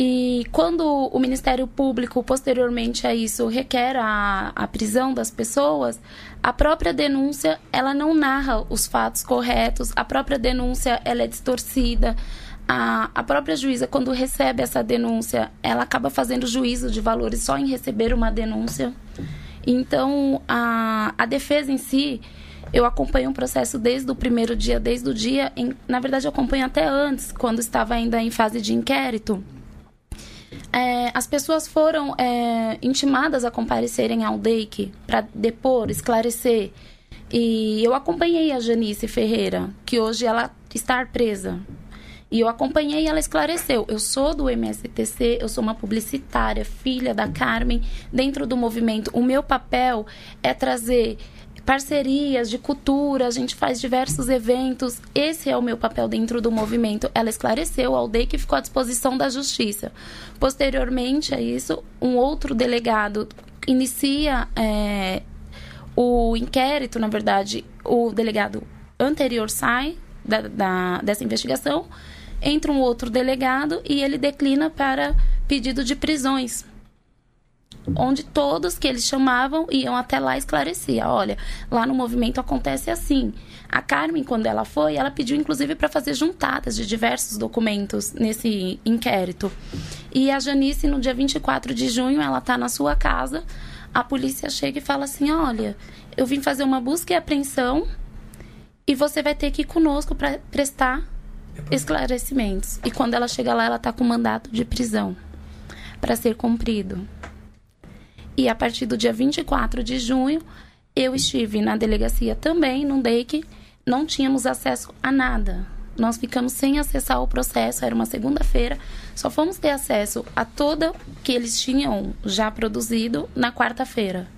S3: E quando o Ministério Público, posteriormente a isso, requer a, a prisão das pessoas, a própria denúncia, ela não narra os fatos corretos, a própria denúncia, ela é distorcida. A, a própria juíza, quando recebe essa denúncia, ela acaba fazendo juízo de valores só em receber uma denúncia. Então, a, a defesa em si, eu acompanho o processo desde o primeiro dia, desde o dia. Em, na verdade, eu acompanho até antes, quando estava ainda em fase de inquérito. É, as pessoas foram é, intimadas a comparecerem ao DEIC para depor, esclarecer. E eu acompanhei a Janice Ferreira, que hoje ela está presa. E eu acompanhei e ela esclareceu. Eu sou do MSTC, eu sou uma publicitária, filha da Carmen, dentro do movimento. O meu papel é trazer parcerias de cultura, a gente faz diversos eventos. Esse é o meu papel dentro do movimento. Ela esclareceu ao DEI que ficou à disposição da justiça. Posteriormente a isso, um outro delegado inicia é, O inquérito, na verdade, o delegado anterior sai da, da- dessa investigação, entra um outro delegado e ele declina para pedido de prisões. Onde todos que eles chamavam iam até lá e esclarecia. Olha, lá no movimento acontece assim. A Carmen, quando ela foi, ela pediu inclusive para fazer juntadas de diversos documentos nesse inquérito. E a Janice, no dia 24 de junho, ela está na sua casa. A polícia chega e fala assim: Olha, eu vim fazer uma busca e apreensão e você vai ter que ir conosco para prestar esclarecimentos. E quando ela chega lá, ela está com mandato de prisão para ser cumprido. E a partir do dia 24 de junho, eu estive na delegacia também, num DEIC, não tínhamos acesso a nada. Nós ficamos sem acessar o processo, era uma segunda-feira, só fomos ter acesso a toda que eles tinham já produzido na quarta-feira.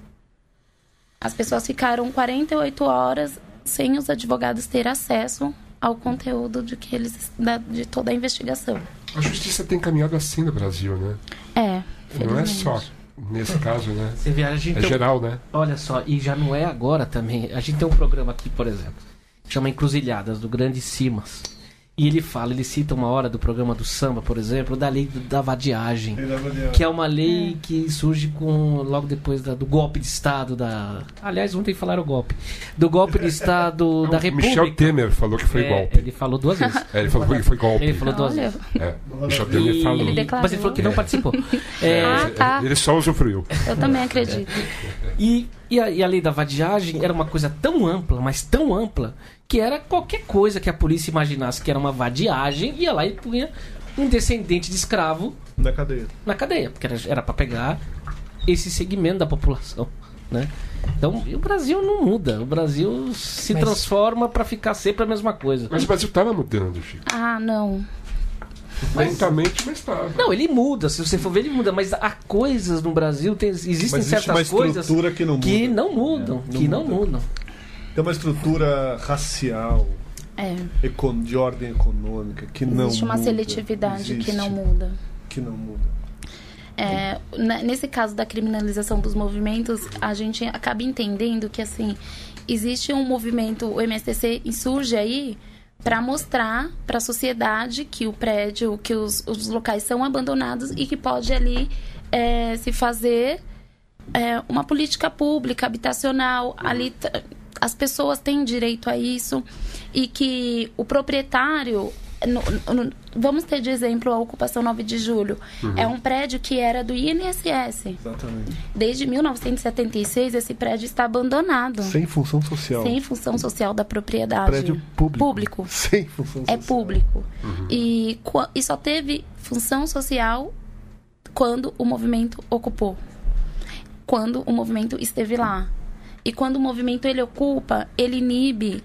S3: As pessoas ficaram 48 horas sem os advogados ter acesso ao conteúdo de que eles de toda a investigação.
S1: A justiça tem caminhado assim no Brasil, né?
S3: É,
S1: Não é só nesse caso, né?
S6: Você vê, a gente
S1: É
S6: tem
S1: geral, né?
S6: Olha só, e já não é agora também. A gente tem um programa aqui, por exemplo, que chama Encruzilhadas, do Grande Simas. E ele fala, ele cita uma hora do programa do samba, por exemplo, da lei do- da vadiagem. Que é uma lei que surge com logo depois da- do golpe de Estado da. Aliás, ontem falaram golpe. Do golpe de Estado da República.
S1: Michel Temer falou que foi
S6: É,
S1: golpe.
S6: Ele falou duas vezes.
S1: É, ele falou que foi golpe.
S6: Ele falou duas vezes.
S1: É, Michel Temer
S6: E-
S1: falou.
S3: Ele declarou.
S6: Mas ele falou que não participou. É,
S3: Ah, tá.
S1: Ele só usufruiu.
S3: Eu também acredito.
S6: E, e, a, e a lei da vadiagem era uma coisa tão ampla, mas tão ampla, que era qualquer coisa que a polícia imaginasse que era uma vadiagem, ia lá e punha um descendente de escravo
S4: Na cadeia.
S6: na cadeia, porque era, para pegar esse segmento da população, né? Então, e o Brasil não muda, o Brasil se
S5: Mas-
S6: transforma para ficar sempre a mesma coisa.
S1: Mas o Brasil estava mudando, Chico.
S3: Ah, não.
S1: Lentamente, mas estava.
S6: Não, ele muda, se você for ver, ele muda, mas há coisas no Brasil, tem- existem
S4: Mas existe
S6: certas
S4: uma
S6: coisas
S4: que não muda.
S6: que não mudam,
S4: É, não
S6: que não
S4: muda.
S6: mudam.
S4: Tem uma estrutura racial,
S3: É.
S4: de ordem econômica, que não
S3: Existe uma
S4: muda.
S3: seletividade que
S4: Existe,
S3: não muda.
S4: Que não muda.
S3: É, nesse caso da criminalização dos movimentos, a gente acaba entendendo que assim existe um movimento, o MSTC insurge aí para mostrar para a sociedade que o prédio, que os, os locais são abandonados e que pode ali é, se fazer é, uma política pública habitacional ali as pessoas têm direito a isso e que o proprietário no- no- vamos ter de exemplo a ocupação 9 de julho é um prédio que era do INSS
S4: Exatamente.
S3: desde 1976 esse prédio está abandonado
S4: Sem função social.
S3: sem função social da propriedade
S4: Prédio público.
S3: público
S4: Sem função
S3: é
S4: social.
S3: público. E, qua- e só teve função social quando o movimento ocupou. Quando o movimento esteve lá. E quando o movimento ele ocupa, ele inibe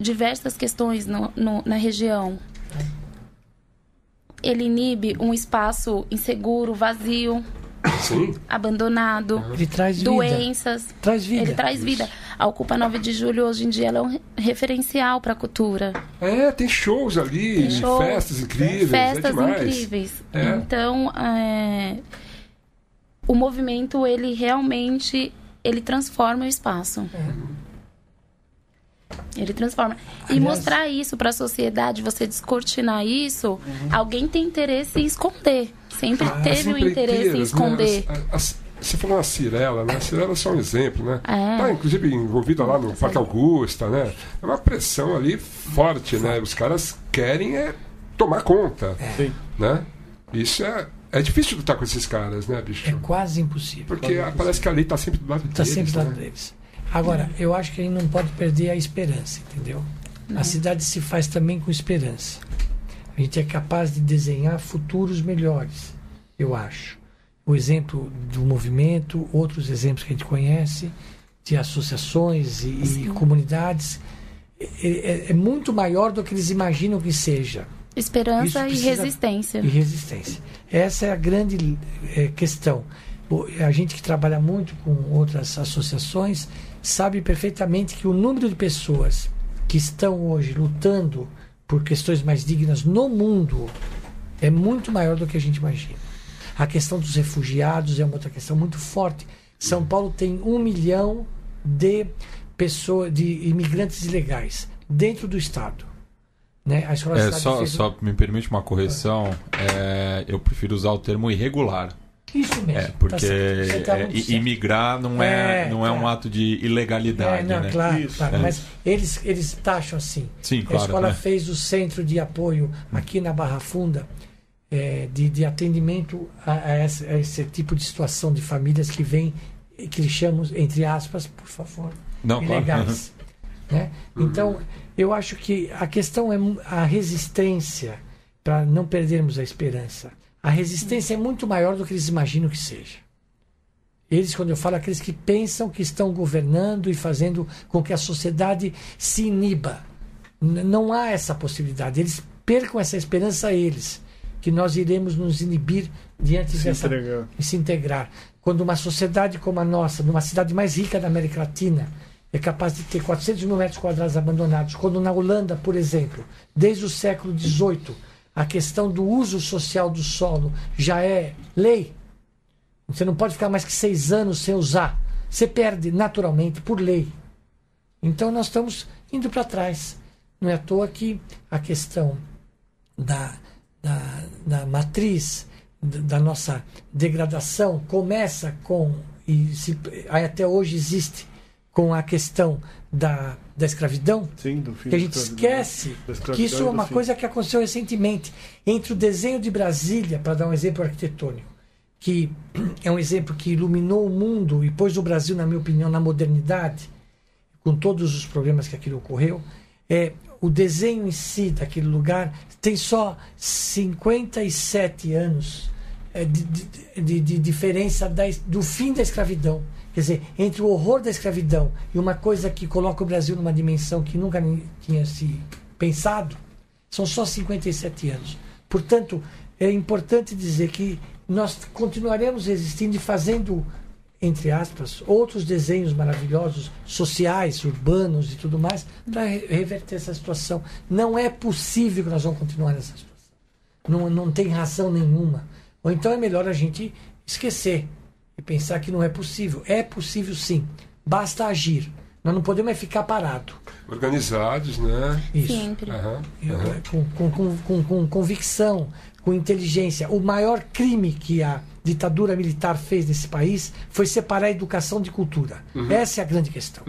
S3: diversas questões no- no- na região. Ele inibe um espaço inseguro, vazio,
S1: Sim.
S3: abandonado,
S5: Ele traz vida.
S3: doenças.
S5: Traz vida.
S3: Ele traz vida. A Ocupa 9 de Julho, hoje em dia, ela é um re- referencial para a cultura.
S1: É, tem shows ali,
S3: Tem show,
S1: festas incríveis. é
S3: festas
S1: demais.
S3: incríveis.
S1: É.
S3: Então, é, o movimento ele realmente ele transforma o espaço. Ele transforma. E
S5: Aliás-
S3: mostrar isso para a sociedade, você descortinar isso, alguém tem interesse em esconder. Sempre
S1: Uhum. Ah,
S3: teve o interesse em
S1: né?
S3: esconder.
S1: As- as- você falou na Cirela, né? A Cirela é só um exemplo, né?
S3: É.
S1: Tá, inclusive, envolvida lá no Parque Augusta, né? É uma pressão ali forte, né? Os caras querem é tomar conta,
S4: Sim.
S1: né? Isso é... É difícil lutar com esses caras, né, bicho?
S5: É quase impossível.
S1: Porque ah, parece que a lei tá sempre do lado
S5: Está
S1: deles,
S5: sempre do lado
S1: né?
S5: deles. Agora, eu acho que a gente não pode perder a esperança, entendeu? A cidade se faz também com esperança. A gente é capaz de desenhar futuros melhores, eu acho. O exemplo do movimento, outros exemplos que a gente conhece, de associações e, e comunidades, é, é- é muito maior do que eles imaginam que seja.
S3: Esperança e resistência.
S5: E resistência. Essa é a grande eh, questão. A gente que trabalha muito com outras associações sabe perfeitamente que o número de pessoas que estão hoje lutando por questões mais dignas no mundo é muito maior do que a gente imagina. A questão dos refugiados é uma outra questão muito forte. São Paulo tem um milhão de pessoas, de imigrantes ilegais dentro do estado. Né? A
S2: É, só,
S5: fez-
S2: só me permite uma correção. é, eu prefiro usar o termo irregular.
S5: Isso mesmo.
S2: É,
S5: tá
S2: porque
S5: tá
S2: é,
S5: certo.
S2: imigrar não é,
S5: É,
S2: não é um ato de ilegalidade,
S5: É, não,
S2: né?
S5: claro,
S4: Isso.
S5: claro.
S2: É.
S5: Mas eles, eles taxam assim.
S2: Sim,
S5: a
S2: claro.
S5: escola
S2: né?
S5: fez o centro de apoio aqui na Barra Funda é, de, de atendimento a, a esse, a esse tipo de situação de famílias que vêm, que eles chamam, entre aspas, por favor,
S2: Não, claro.
S5: né? Então, eu acho que a questão é a resistência para não perdermos a esperança. A resistência é muito maior do que eles imaginam que seja. Eles, quando eu falo, aqueles que pensam que estão governando e fazendo com que a sociedade se iniba. Não há essa possibilidade. Eles percam essa esperança a eles, que nós iremos nos inibir diante
S4: Se
S5: dessa
S4: entregar.
S5: e se integrar. Quando uma sociedade como a nossa, numa cidade mais rica da América Latina, é capaz de ter 400 mil metros quadrados abandonados, quando na Holanda, por exemplo, desde o século XVIII, a questão do uso social do solo já é lei. Você não pode ficar mais que seis anos sem usar. Você perde naturalmente por lei. Então nós estamos indo para trás. Não é à toa que a questão da, da, da matriz da nossa degradação começa com, e se, até hoje existe, com a questão da, da escravidão,
S4: Sim,
S5: que a gente esquece que isso é uma coisa que aconteceu recentemente entre o desenho de Brasília, para dar um exemplo arquitetônico, que é um exemplo que iluminou o mundo e pôs o Brasil, na minha opinião, na modernidade, com todos os problemas que aquilo ocorreu, é o desenho em si daquele lugar tem só 57 anos é, de, de- de- de diferença da do fim da escravidão. Quer dizer, entre o horror da escravidão e uma coisa que coloca o Brasil numa dimensão que nunca tinha se pensado, são só 57 anos. Portanto, é importante dizer que nós continuaremos resistindo e fazendo, entre aspas, outros desenhos maravilhosos, sociais, urbanos e tudo mais, para re- reverter essa situação. Não é possível que nós vamos continuar nessa situação. Não, não tem razão nenhuma. Ou então é melhor a gente esquecer e pensar que não é possível. É possível sim. Basta agir. Nós não podemos é ficar parado.
S1: Organizados, né?
S5: Isso.
S3: Sempre.
S1: Aham,
S5: Eu-
S1: aham.
S5: com, com, com, com, com convicção, com inteligência. O maior crime que a ditadura militar fez nesse país foi separar a educação de cultura. Essa é a grande questão.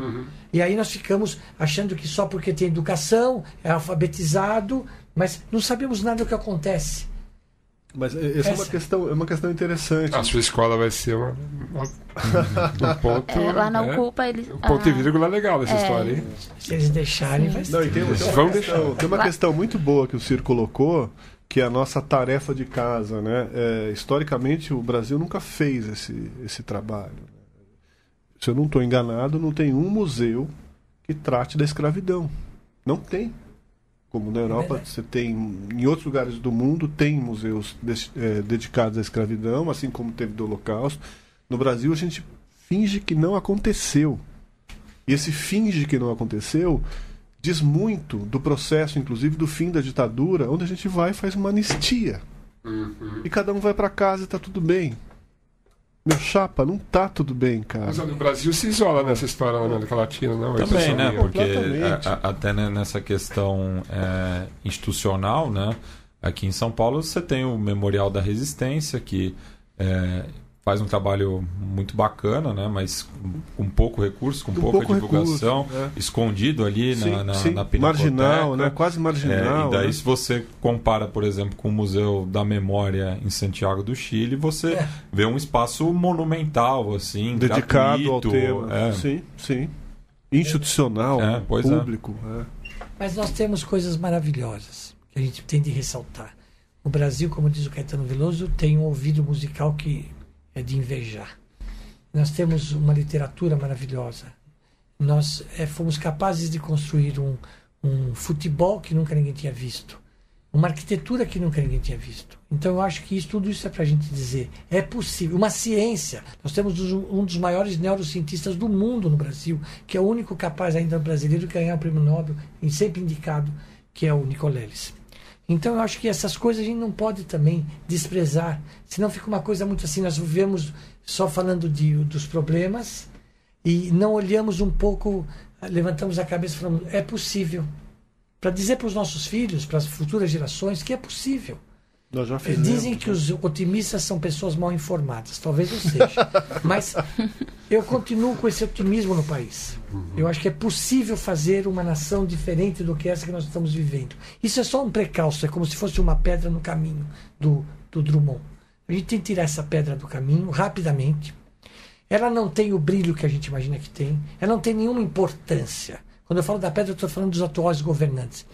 S5: E aí nós ficamos achando que só porque tem educação, é alfabetizado, mas não sabemos nada do que acontece.
S4: Mas é- essa é uma questão, é uma questão interessante.
S1: A sua escola vai ser uma, uma- um ponto.
S3: É, lá na
S1: né?
S3: Ocupa, eles.
S1: Um ponto e
S3: ah,
S1: vírgula legal dessa
S3: É.
S1: história, hein?
S5: Se eles deixarem, vai
S4: Não, e tem, tem
S1: Eles
S4: uma, questão,
S1: deixar.
S4: tem uma questão muito boa que o Ciro colocou, que é a nossa tarefa de casa. Né? É, historicamente, o Brasil nunca fez esse, esse trabalho. Se eu não estou enganado, não tem um museu que trate da escravidão. Não tem. Como na Europa,
S5: verdade.
S4: você tem, em outros lugares do mundo, tem museus des- eh, dedicados à escravidão, assim como teve do Holocausto. No Brasil, a gente finge que não aconteceu. E esse finge que não aconteceu diz muito do processo, inclusive do fim da ditadura, onde a gente vai e faz uma anistia. E cada um vai para casa e tá tudo bem. Meu chapa, não tá tudo bem, cara.
S1: Mas olha, o Brasil se isola nessa história na América Latina, não? é
S2: Também, né? Porque a- a- até né, nessa questão é, institucional, né? Aqui em São Paulo você tem o Memorial da Resistência, que é, faz um trabalho muito bacana, né? Mas com, pouco recurso, com,
S4: Com
S2: pouca
S4: pouco
S2: divulgação,
S4: recurso, é.
S2: escondido ali
S4: Sim,
S2: na, na,
S4: sim.
S2: na
S4: marginal, né? Quase
S2: É,
S4: marginal.
S2: e daí,
S4: né?
S2: se você compara, por exemplo, com o Museu da Memória em Santiago do Chile, você
S5: É.
S2: vê um espaço monumental, assim,
S4: Dedicado ao
S2: gratuito,
S4: tema.
S2: é.
S4: Sim, sim. Institucional,
S2: É, é.
S4: público. é.
S5: Mas nós temos coisas maravilhosas que a gente tem de ressaltar. O Brasil, como diz o Caetano Veloso, tem um ouvido musical que é de invejar. Nós temos uma literatura maravilhosa. Nós eh, fomos capazes de construir um, um futebol que nunca ninguém tinha visto. Uma arquitetura que nunca ninguém tinha visto. Então eu acho que isso, tudo isso é para a gente dizer. É possível. Uma ciência. Nós temos um dos maiores neurocientistas do mundo no Brasil, que é o único capaz ainda brasileiro de ganhar o prêmio Nobel, e sempre indicado, que é o Nicoleles. Então eu acho que essas coisas a gente não pode também desprezar. Senão fica uma coisa muito assim, nós vivemos só falando de, dos problemas E não olhamos um pouco, levantamos a cabeça e falamos: é possível. Para dizer para os nossos filhos, para as futuras gerações, que é possível.
S4: Nós já fizemos.
S5: Dizem que os otimistas são pessoas mal informadas. Talvez eu seja. Mas eu continuo com esse otimismo no país. Eu acho que é possível fazer uma nação diferente do que essa que nós estamos vivendo. Isso é só um precalço, é como se fosse uma pedra no caminho do, do Drummond. A gente tem que tirar essa pedra do caminho rapidamente. Ela não tem o brilho que a gente imagina que tem. Ela não tem nenhuma importância. Quando eu falo da pedra, eu estou falando dos atuais governantes.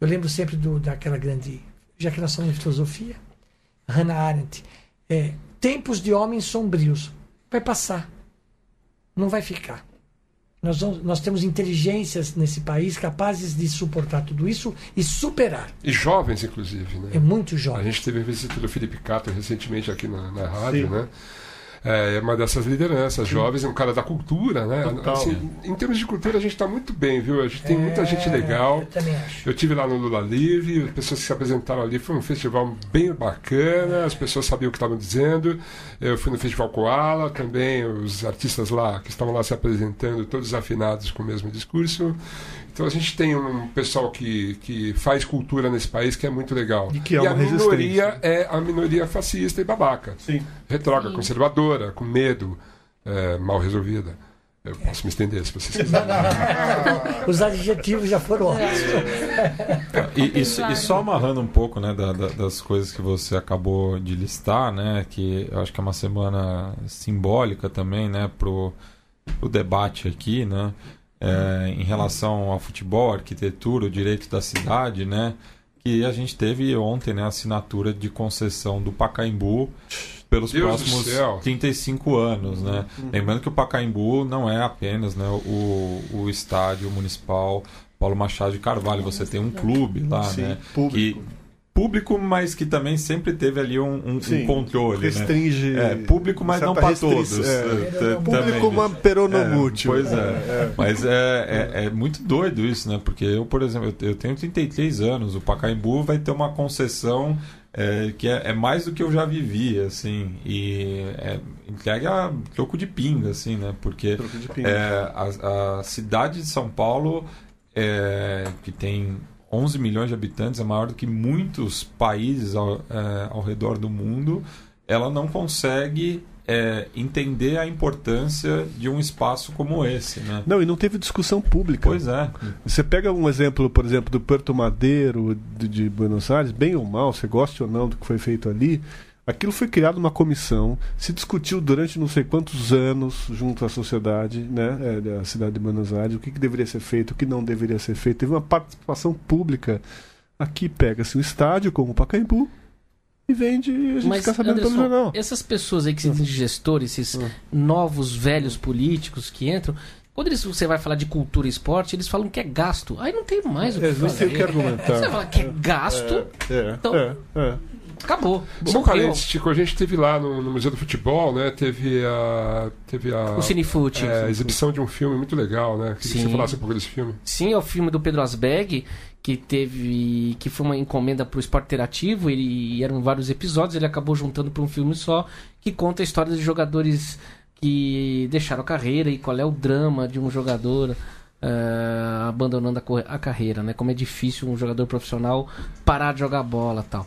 S5: Eu lembro sempre do, daquela grande. Já que nós estamos em filosofia, Hannah Arendt. É, tempos de homens sombrios. Vai passar. Não vai ficar. Nós, vamos- nós temos inteligências nesse país capazes de suportar tudo isso e superar.
S1: E jovens, inclusive, né?
S5: É muito
S1: A
S5: jovem.
S1: gente teve a visita do Felipe Cato recentemente aqui na, na rádio,
S4: Sim.
S1: né? É uma dessas lideranças jovens, é um cara da cultura, né? Assim, em termos de cultura, a gente está muito bem, viu? A gente tem muita
S5: É,
S1: gente legal.
S5: Eu também acho.
S1: Eu tive lá no Lula Livre, as pessoas que se apresentaram ali, foi um festival bem bacana, as pessoas sabiam o que estavam dizendo. Eu fui no Festival Koala também, os artistas lá que estavam lá se apresentando, todos afinados com o mesmo discurso. Então a gente tem um pessoal que, que faz cultura nesse país que é muito legal.
S4: E que é
S1: a
S4: uma
S1: minoria é a minoria fascista e babaca.
S4: Sim.
S1: Retrógrada, conservadora, com medo, é, mal resolvida. Eu posso me estender se vocês quiserem.
S5: Os adjetivos já foram ótimos.
S2: E, e so- e só amarrando um pouco né, da- da- das coisas que você acabou de listar, né, que eu acho que é uma semana simbólica também né, pro, pro debate aqui, né, é, em relação ao futebol, arquitetura, o direito da cidade, né, que a gente teve ontem né, a assinatura de concessão do Pacaembu pelos
S1: Deus
S2: próximos
S1: céu.
S2: 35 anos, né? Lembrando que o Pacaembu não é apenas né, o, o estádio municipal Paulo Machado de Carvalho, você tem um clube lá,
S4: Sim,
S2: né?
S4: público.
S2: Que, público, mas que também sempre teve ali um, um- um
S4: Sim,
S2: controle,
S4: restringe
S2: né? É, público, mas não para todos.
S4: é.
S2: eh, t-
S4: Público
S2: também.
S4: uma peronomútil.
S2: É, pois é. Mas é, é, é muito doido isso, né? Porque eu, por exemplo, eu- tenho 33 anos, o Pacaembu vai ter uma concessão é, que é, é mais do que eu já vivi, assim, e é entregue a troco de pinga, assim, né? Porque é, a, a cidade de São Paulo, é, que tem 11 milhões de habitantes, é maior do que muitos países ao, é, ao redor do mundo, ela não consegue é, entender a importância de um espaço como esse, né?
S4: Não, e não teve discussão pública.
S2: Pois é.
S4: Você pega um exemplo, por exemplo, do Porto Madeiro de, de Buenos Aires, bem ou mal, você gosta ou não do que foi feito ali, aquilo foi criado uma comissão, se discutiu durante não sei quantos anos junto à sociedade, né, é, da cidade de Buenos Aires, o que, que deveria ser feito, o que não deveria ser feito. Teve uma participação pública. Aqui pega-se um estádio como o Pacaembu e vende e a gente
S6: Mas,
S4: fica sabendo pelo
S6: Anderson,
S4: jornal.
S6: essas pessoas aí que se dizem gestores, esses novos, velhos políticos que entram, quando eles, você vai falar de cultura e esporte, eles falam que é gasto. Aí não tem mais o que
S4: É, não
S6: fazer.
S4: tem o que argumentar.
S6: Você vai falar que é gasto,
S4: É,
S6: Então-
S4: é, é.
S6: Acabou.
S1: Parênteses, Chico, a gente teve lá no, no Museu do Futebol, né? Teve a. Teve a.
S6: O Cinefute.
S1: é, a exibição de um filme muito legal, né? Queria que
S6: Sim.
S1: você falasse um pouco desse filme.
S6: Sim, é o filme do Pedro Asbeg, que teve. que foi uma encomenda para o esporte interativo, ele, eram vários episódios, ele acabou juntando para um filme só, que conta a história de jogadores que deixaram a carreira e qual é o drama de um jogador eh, abandonando a, a carreira, né? Como é difícil um jogador profissional parar de jogar bola tal.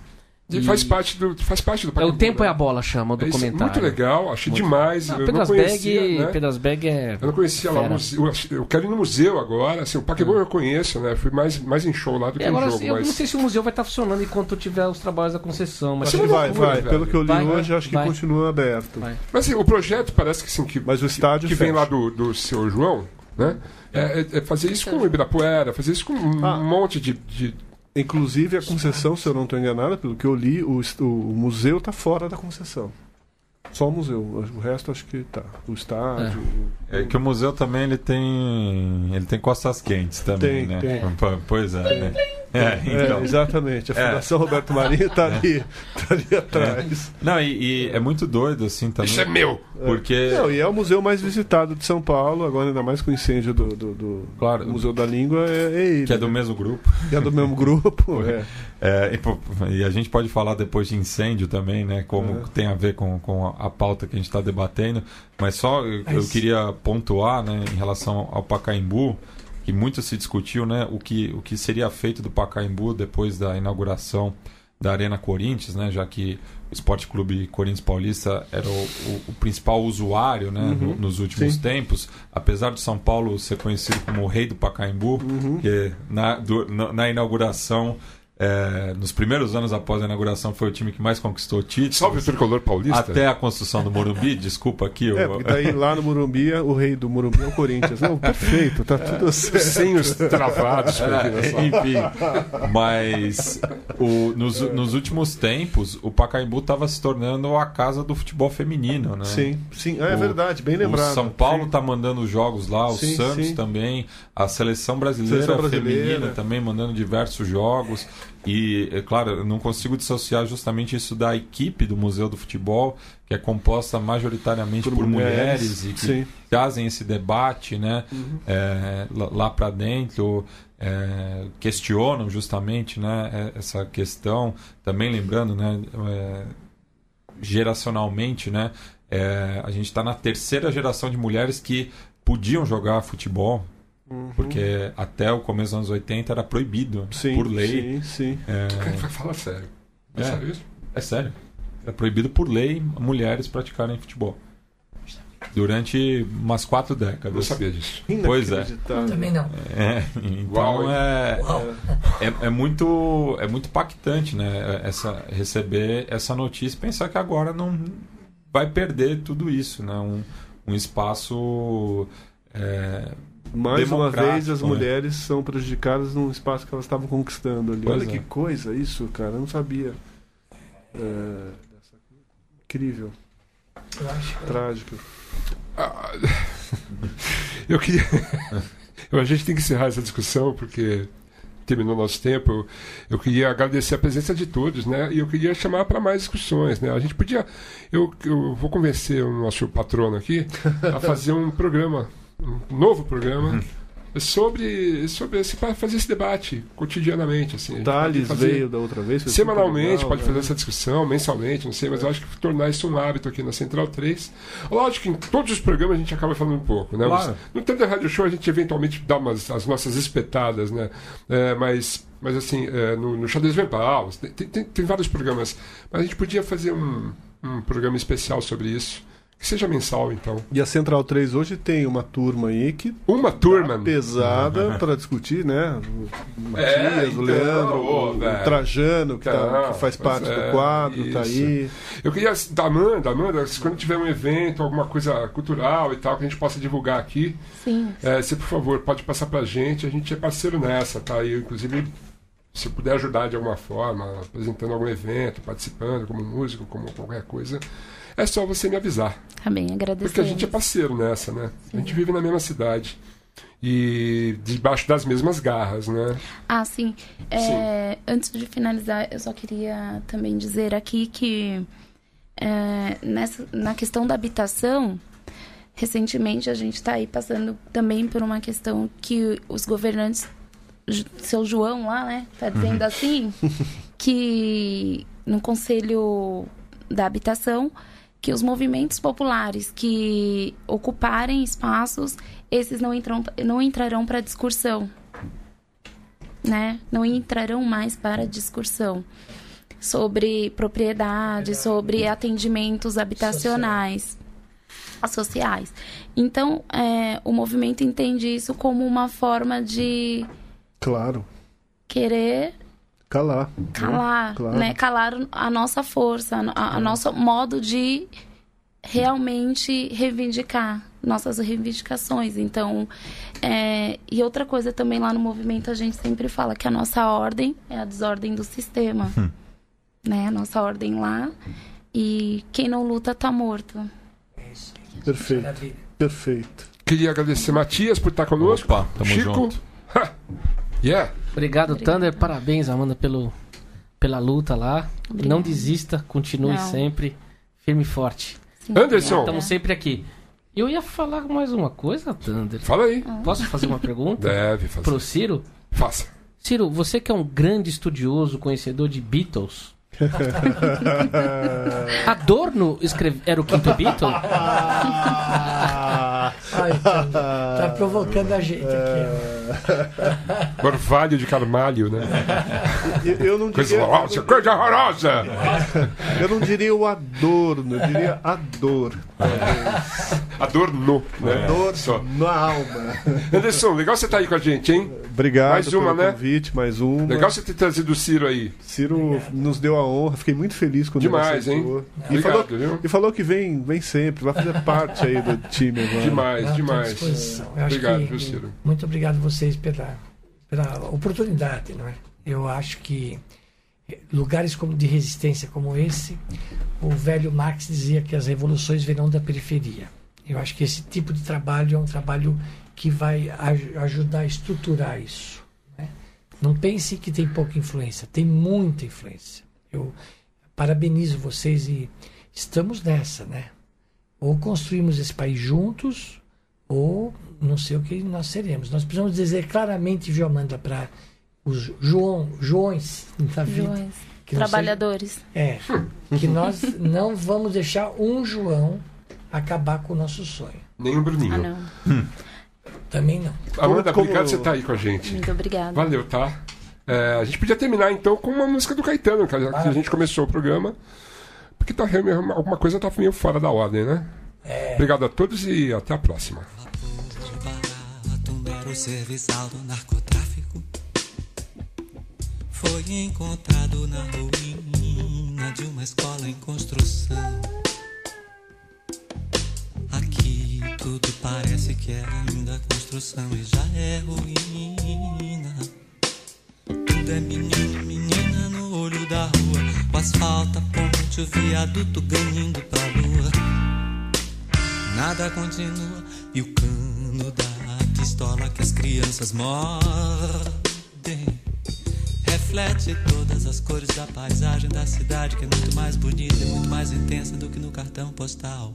S1: E faz parte do. Faz parte do
S6: É, o
S1: Pacaembu,
S6: tempo
S1: né?
S6: é a bola, chama o
S1: É
S6: documentário.
S1: muito legal, achei demais.
S6: Ah,
S1: eu
S6: Pedro
S1: não
S6: Asbeg,
S1: conhecia, né?
S6: Pedro Asbeg é.
S1: Eu não conhecia lá o museu. Eu quero ir no museu agora. Assim, o Pacaembu eu conheço, né? Fui mais, mais em show lá do que
S6: E
S1: em
S6: agora,
S1: jogo.
S6: eu
S1: mas...
S6: não sei se o museu vai estar funcionando enquanto tiver os trabalhos da concessão, mas
S4: Acho que vai, vai.
S1: velho.
S4: Pelo que eu li
S6: Vai,
S4: hoje,
S6: vai,
S4: acho que
S6: vai.
S4: continua aberto.
S6: Vai.
S1: Mas assim, o projeto parece que, assim, que,
S4: Mas o estádio
S1: que vem lá do, do seu João, né? É, é- é fazer isso com o Ibirapuera, fazer isso com um
S4: Ah.
S1: monte de, de-
S4: Inclusive, a concessão, se eu não estou enganado, pelo que eu li, o, o museu está fora da concessão. Só o museu. O resto acho que tá. O estádio.
S2: É que o museu também ele tem ele tem costas quentes também,
S4: Tem,
S2: né?
S4: tem.
S2: Pois é, né? É,
S4: É,
S2: então.
S4: exatamente. A
S2: É.
S4: Fundação Roberto Marinho tá ali, tá ali atrás.
S2: Não, e, e é muito doido, assim, também.
S1: Isso é meu.
S2: Porque.
S4: Não, e é o museu mais visitado de São Paulo, agora ainda mais com o incêndio do, do, do
S2: Claro.
S4: Museu da Língua, é, é ele.
S2: Que é do mesmo grupo.
S4: Que é do mesmo grupo. é.
S2: É, e, e a gente pode falar depois de incêndio também, né? Como
S4: É.
S2: tem a ver com, com a, pauta que a gente está debatendo. Mas só eu, eu queria pontuar, né, em relação ao Pacaembu, que muito se discutiu, né? O que, o que seria feito do Pacaembu depois da inauguração da Arena Corinthians, né? Já que o Esporte Clube Corinthians Paulista era o, o- o principal usuário, né? no- nos últimos
S4: sim.
S2: tempos. Apesar de São Paulo ser conhecido como o rei do Pacaembu, que na, do- na- na inauguração, é, nos primeiros anos após a inauguração, foi o time que mais conquistou títulos.
S1: Salve o tricolor paulista.
S2: Até a construção do Morumbi, desculpa aqui.
S4: É,
S2: o-
S4: porque daí lá no Morumbi, o rei do Morumbi é o Corinthians. Não, perfeito, tá tudo certo.
S1: Sem os travados.
S2: É, enfim, mas o- nos, nos últimos tempos o Pacaembu estava se tornando a casa do futebol feminino, né?
S4: Sim, sim, é
S2: O-
S4: verdade, bem lembrado.
S2: O São Paulo
S4: Sim.
S2: tá mandando jogos lá, o
S4: Sim,
S2: Santos
S4: sim.
S2: também, a seleção brasileira,
S4: Seleção brasileira.
S2: feminina também mandando diversos jogos. E, é claro, eu não consigo dissociar justamente isso da equipe do Museu do Futebol, que é composta majoritariamente por,
S4: Por
S2: mulheres,
S4: mulheres,
S2: e que
S4: sim. Uhum.
S2: trazem esse debate né, é, lá, lá para dentro. é, questionam justamente né, é, essa questão também lembrando né, é, geracionalmente, né? é, a gente está na terceira geração de mulheres que podiam jogar futebol,
S4: Uhum.
S2: porque até o começo dos anos 80 era proibido
S4: Sim,
S2: por lei.
S4: Sim, sim.
S2: É,
S1: Cara, Fala sério. É,
S2: É.
S1: sério isso?
S2: é sério. Era proibido por lei mulheres praticarem futebol. Durante umas quatro
S1: Eu
S2: décadas.
S1: sabia disso.
S2: Pois é.
S4: Inacreditável.
S5: Também não.
S2: É, então é,
S5: Uau.
S2: é, é muito é muito impactante, né? Essa, receber essa notícia e pensar que agora não vai perder tudo isso, né? Um, um espaço é,
S4: Mais uma vez, as
S2: né?
S4: mulheres são prejudicadas num espaço que elas estavam conquistando ali.
S2: Pois
S4: Olha
S2: é.
S4: que coisa isso, cara. Eu não sabia. É, Incrível.
S5: Eu acho.
S4: Trágico.
S1: Ah, Eu queria. A gente tem que encerrar essa discussão porque terminou nosso tempo. Eu, eu queria agradecer a presença de todos, né? E eu queria chamar para mais discussões, né? A gente podia. Eu, eu vou convencer o nosso patrono aqui a fazer um programa, um novo programa. Sobre, sobre esse, para fazer esse debate cotidianamente. Assim.
S4: Thales
S1: fazer-
S4: veio da outra vez.
S1: Semanalmente,
S4: legal,
S1: pode
S4: né?
S1: fazer essa discussão, mensalmente, não sei, mas eu acho que tornar isso um hábito aqui na Central 3. Lógico que em todos os programas a gente acaba falando um pouco, né?
S2: Claro.
S1: No tempo da Rádio Show a gente eventualmente dá umas, as nossas espetadas, né? É, mas, mas assim, é, no, no Xadrez Verbal, tem, tem, tem vários programas. Mas a gente podia fazer um, um programa especial sobre isso. Que seja mensal, então.
S4: E a Central 3 hoje tem uma turma aí que
S1: Uma turma.
S4: pesada para discutir, né? O
S1: É,
S4: Matias,
S1: então,
S4: o Leandro,
S1: ô,
S4: o
S1: velho.
S4: Tá, que, tá-
S1: Então,
S4: que faz parte
S1: é,
S4: do quadro, tá
S1: isso.
S4: aí.
S1: Eu queria, da Amanda, Amanda, se quando tiver um evento, alguma coisa cultural e tal, que a gente possa divulgar aqui,
S3: Sim.
S1: é, você, por favor, pode passar pra gente, a gente é parceiro nessa, tá? E, inclusive, se puder ajudar de alguma forma, apresentando algum evento, participando como músico, como qualquer coisa, é só você me avisar.
S3: Bem, agradeço.
S1: Porque a gente é parceiro nessa, né? A gente vive na mesma cidade. E debaixo das mesmas garras, né?
S3: Ah, sim. É, Antes de finalizar, eu só queria também dizer aqui que é, nessa, na questão da habitação, recentemente a gente está aí passando também por uma questão que os governantes, seu João lá, né, tá dizendo assim, que no Conselho da Habitação, que os movimentos populares que ocuparem espaços, esses não, entram, não entrarão para discussão né, não entrarão mais para discussão sobre propriedade, sobre atendimentos habitacionais, sociais. Então, é, o movimento entende isso como uma forma de
S4: Claro.
S3: querer
S4: Calar. né?
S3: calar,
S4: Claro.
S3: né, calar a nossa força, a, a nosso modo de realmente reivindicar nossas reivindicações. Então, é, e outra coisa também lá no movimento a gente sempre fala que a nossa ordem é a desordem do sistema, né? A nossa ordem lá e quem não luta tá morto.
S4: Perfeito. Perfeito.
S1: Queria agradecer Matias por estar conosco.
S2: Opa, tamo
S1: Chico,
S2: junto.
S1: Yeah.
S6: Obrigado, Thunder. Parabéns, Amanda, pelo, pela luta lá.
S3: Obrigada.
S6: Não desista, continue
S3: Não.
S6: sempre firme e forte.
S3: Sim,
S1: Anderson.
S6: Estamos sempre aqui. Eu ia falar mais uma coisa, Thunder.
S1: Fala aí.
S6: Posso fazer uma pergunta
S1: Deve fazer.
S6: pro Ciro?
S1: Faça.
S6: Ciro, você que é um grande estudioso, conhecedor de Beatles. Adorno escreve... era o quinto Beatle?
S5: Ai, tá, tá provocando a gente aqui.
S1: Orvalho de Carmalho, né?
S4: Eu, eu não
S1: Coisa
S4: diria,
S1: horrorosa, coisa horrorosa!
S4: eu não diria o Adorno, eu diria a dor.
S1: Adorno, né?
S4: Dor
S1: Só.
S4: na alma.
S1: Anderson, legal você estar aí com a gente, hein?
S4: Obrigado
S1: Mais uma,
S4: pelo
S1: né?
S4: convite, mais uma.
S1: Legal você ter trazido o Ciro aí.
S4: Ciro nos deu a honra, fiquei muito feliz quando
S1: Demais,
S4: ele
S1: hein?
S4: E
S1: Obrigado,
S4: falou,
S1: viu?
S4: e falou que vem, vem sempre, vai fazer parte aí do time agora.
S1: Demais,
S5: Não, à
S1: demais. Obrigado,
S5: que-
S1: viu, Ciro?
S5: Muito obrigado a vocês pela, pela oportunidade, não é? Eu acho que lugares como de resistência como esse, o velho Marx dizia que as revoluções virão da periferia. Eu acho que esse tipo de trabalho é um trabalho que vai aj- ajudar a estruturar isso. né? Não pense que tem pouca influência, tem muita influência. Eu parabenizo vocês e estamos nessa, né? Ou construímos esse país juntos, ou não sei o que nós seremos. Nós precisamos dizer claramente, viu, Amanda, para os João, Joões da vida.
S3: Joões, Trabalhadores.
S5: seja- é, que nós não vamos deixar um João acabar com o nosso sonho.
S1: Nem o Bruninho.
S3: Ah, não.
S5: Também não.
S1: Amanda,
S4: Como-
S1: obrigado por você estar aí com a gente.
S3: Muito obrigada.
S1: Valeu, tá? É, a gente podia terminar então com uma música do Caetano, que a, que a gente começou o programa. Porque tá, alguma coisa tá meio fora da ordem, né? Obrigado a todos e até a próxima.
S7: mero serviçal do narcotráfico. Foi encontrado na ruína de uma escola em construção. Tudo parece que é ainda construção e já é ruína. Tudo é menino, menina no olho da rua. O asfalto, a ponte, o viaduto ganhando pra lua. Nada continua e o cano da pistola que as crianças mordem reflete todas as cores da paisagem da cidade que é muito mais bonita e muito mais intensa do que no cartão postal.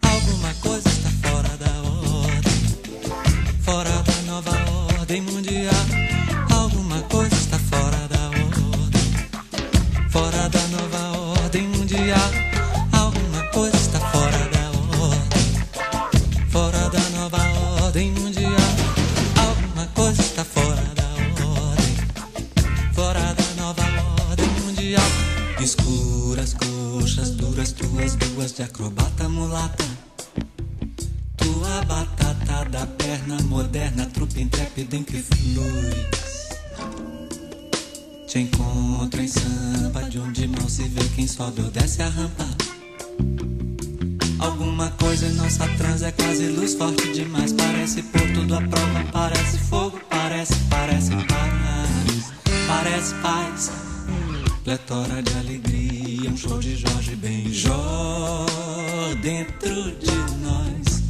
S7: Alguma coisa está fora da pletora de alegria. Um show de Jorge Benjó dentro de nós.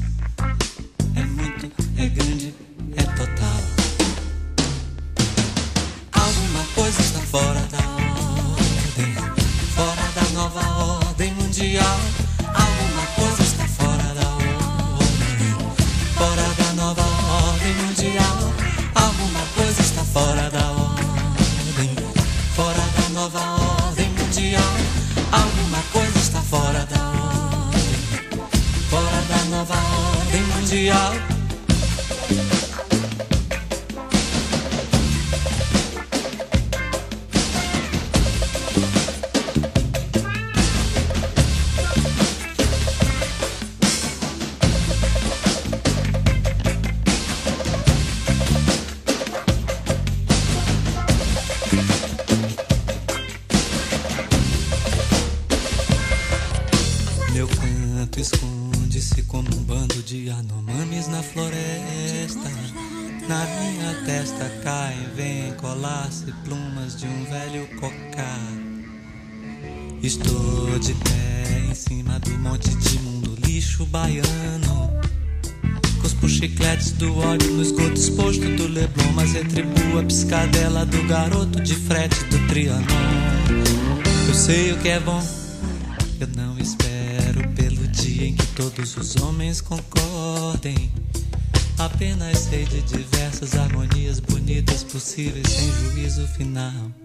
S7: É muito, é grande, é total. Alguma coisa está fora da ordem, fora da nova ordem mundial. Alguma coisa está fora da ordem, fora da nova ordem mundial. Coisa está fora da ordem, fora da nova ordem mundial. é bom. Eu não espero pelo dia em que todos os homens concordem. Apenas sei de diversas harmonias bonitas possíveis sem juízo final.